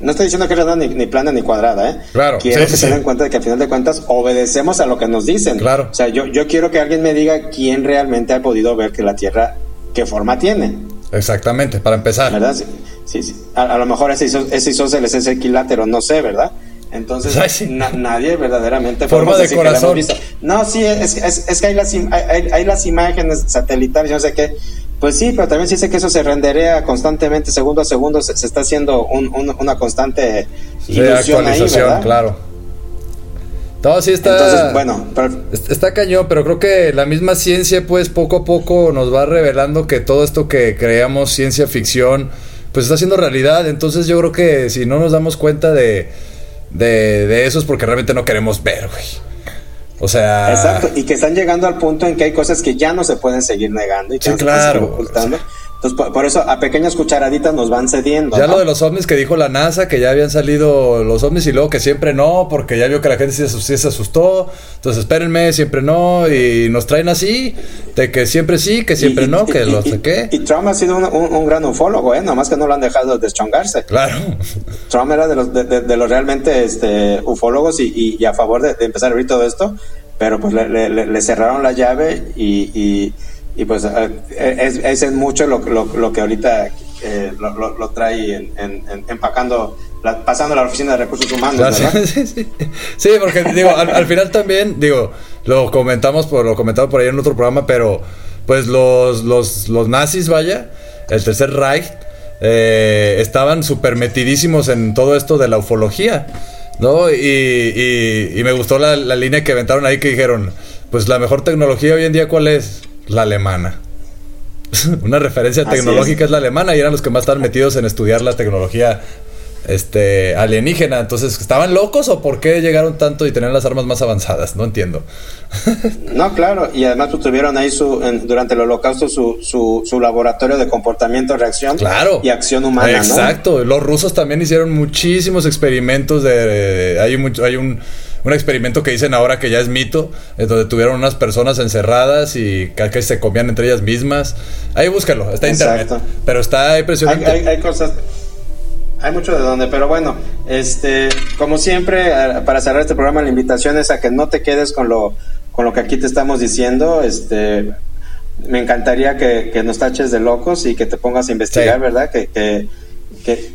No estoy diciendo que es redonda ni, plana ni cuadrada, ¿eh? Claro. Quiero que se den cuenta de que al final de cuentas obedecemos a lo que nos dicen. Claro. O sea, yo, yo quiero que alguien me diga quién realmente ha podido ver que la Tierra, qué forma tiene. Exactamente, para empezar. ¿Verdad? Sí, sí. A, lo mejor ese, ese isósceles es equilátero, no sé, ¿verdad? Entonces, nadie verdaderamente forma de corazón. No, sí, es, es, es, que hay las, hay, hay las imágenes satelitales, no sé qué, pues sí, pero también se dice que eso se renderea constantemente, segundo a segundo, se, está haciendo una constante ilusión actualización, ahí, claro. No, sí está. Entonces, bueno, está cañón, pero creo que la misma ciencia, pues poco a poco nos va revelando que todo esto que creamos ciencia ficción, pues está siendo realidad. Entonces, yo creo que si no nos damos cuenta de, de, de eso es porque realmente no queremos ver, güey. O sea. Exacto, y que están llegando al punto en que hay cosas que ya no se pueden seguir negando y que no se pueden seguir ocultando. Entonces, por, eso a pequeñas cucharaditas nos van cediendo. Ya lo de los ovnis que dijo la NASA, que ya habían salido los ovnis y luego que siempre no, porque ya vio que la gente sí se, asustó. Entonces, espérenme, siempre no. Y nos traen así, de que siempre sí, que siempre no, que lo sé qué. Y, Trump ha sido un, gran ufólogo, ¿eh? Nomás que no lo han dejado deschongarse. Claro. Trump era de los, de, los realmente este, ufólogos y, a favor de, empezar a abrir todo esto, pero pues le, cerraron la llave y y pues eh, es, es mucho lo, lo, lo que ahorita eh, lo, lo, trae en, empacando, pasando a la oficina de recursos humanos. Sí, sí, sí. porque digo, al, final también, digo, lo comentamos por, lo comentamos por ahí en otro programa, pero pues los, los, los nazis, vaya, el tercer Reich, eh, estaban súper metidísimos en todo esto de la ufología. ¿No? Y, y, y me gustó la, la línea que aventaron ahí que dijeron, pues la mejor tecnología hoy en día, ¿cuál es? La alemana. Una referencia tecnológica es. la alemana y eran los que más estaban metidos en estudiar la tecnología este alienígena. Entonces, ¿estaban locos o por qué llegaron tanto y tenían las armas más avanzadas? No entiendo. no, claro, y además pues, tuvieron ahí su, durante el holocausto su, su, laboratorio de comportamiento, reacción claro. y acción humana. Exacto, los rusos también hicieron muchísimos experimentos de... hay, mucho, hay un un experimento que dicen ahora que ya es mito, en donde tuvieron unas personas encerradas y que se comían entre ellas mismas. Ahí búscalo, está en internet. Pero está impresionante. Hay, hay, cosas, hay mucho de donde, pero bueno, este, como siempre, para cerrar este programa, la invitación es a que no te quedes con lo, con lo que aquí te estamos diciendo. Este, me encantaría que, que nos taches de locos y que te pongas a investigar, ¿verdad? Que, que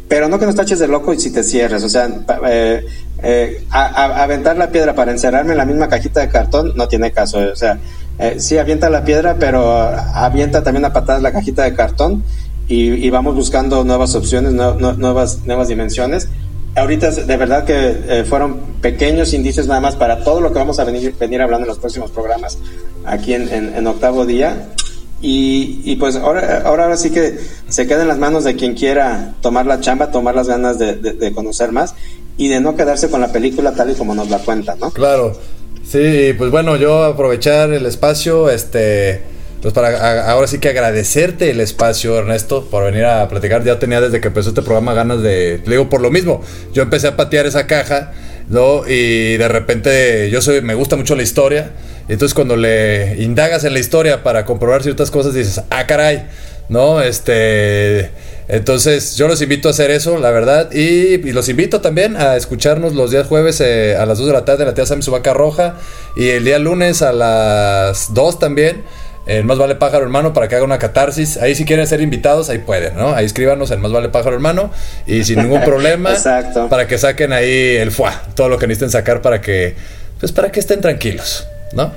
pero no que nos taches de loco y si te cierres, o sea, eh, eh, aventar la piedra para encerrarme en la misma cajita de cartón no tiene caso, o sea, eh, sí avienta la piedra, pero avienta también a patadas la cajita de cartón y, vamos buscando nuevas opciones, nuevas, nuevas dimensiones. Ahorita de verdad que fueron pequeños indicios nada más para todo lo que vamos a venir, venir hablando en los próximos programas aquí en, en octavo día y, pues ahora, ahora, sí que se queda en las manos de quien quiera tomar la chamba, tomar las ganas de, conocer más y de no quedarse con la película tal y como nos la cuenta, ¿no? Claro. Sí, pues bueno, yo aprovechar el espacio, este, pues para ahora sí que agradecerte el espacio, Ernesto, por venir a platicar. Ya tenía desde que empezó este programa ganas de, le digo por lo mismo, yo empecé a patear esa caja, ¿no? Y de repente yo soy, me gusta mucho la historia entonces cuando le indagas en la historia para comprobar ciertas cosas, dices, ah, caray, ¿no? Este... Entonces yo los invito a hacer eso, la verdad, y, los invito también a escucharnos los días jueves eh, a las 2 de la tarde en la tía Sammy Subaca Roja y el día lunes a las 2 también. En Más Vale Pájaro Hermano para que haga una catarsis. Ahí si quieren ser invitados, ahí pueden, ¿no? Ahí escríbanos en Más Vale Pájaro Hermano y sin ningún problema. Exacto. Para que saquen ahí el fuá, todo lo que necesiten sacar para que, pues para que estén tranquilos. ¿no?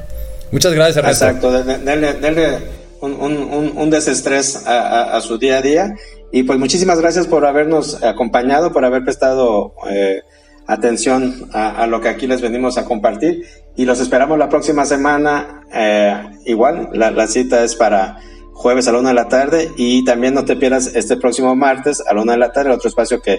Muchas gracias, Ernesto. Exacto, denle, un, desestrés a, su día a día. Y pues muchísimas gracias por habernos acompañado, por haber prestado eh, atención a, lo que aquí les venimos a compartir. Y los esperamos la próxima semana. Eh, igual, la, cita es para jueves a la una de la tarde. Y también no te pierdas este próximo martes a la una de la tarde, otro espacio que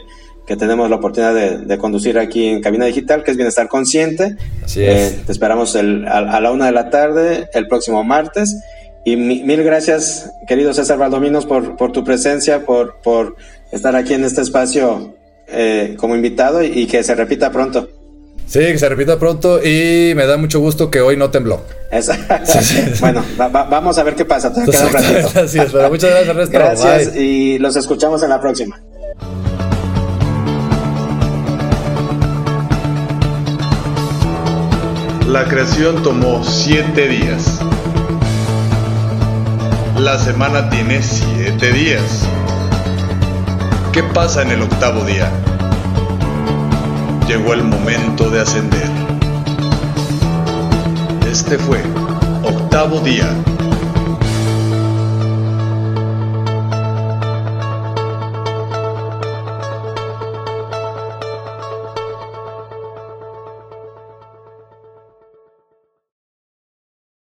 que tenemos la oportunidad de, conducir aquí en Cabina Digital, que es Bienestar Consciente. Así es. Eh, te esperamos a, la una de la tarde, el próximo martes. Y mil gracias, querido César Valdominos, por, por tu presencia, por, por estar aquí en este espacio eh, como invitado y, que se repita pronto. Sí, que se repita pronto y me da mucho gusto que hoy no tembló. bueno, vamos a ver qué pasa. Muchas gracias, Ernesto. Gracias y los escuchamos en la próxima. La creación tomó siete días. La semana tiene siete días. ¿Qué pasa en el octavo día? Llegó el momento de ascender. Este fue Octavo Día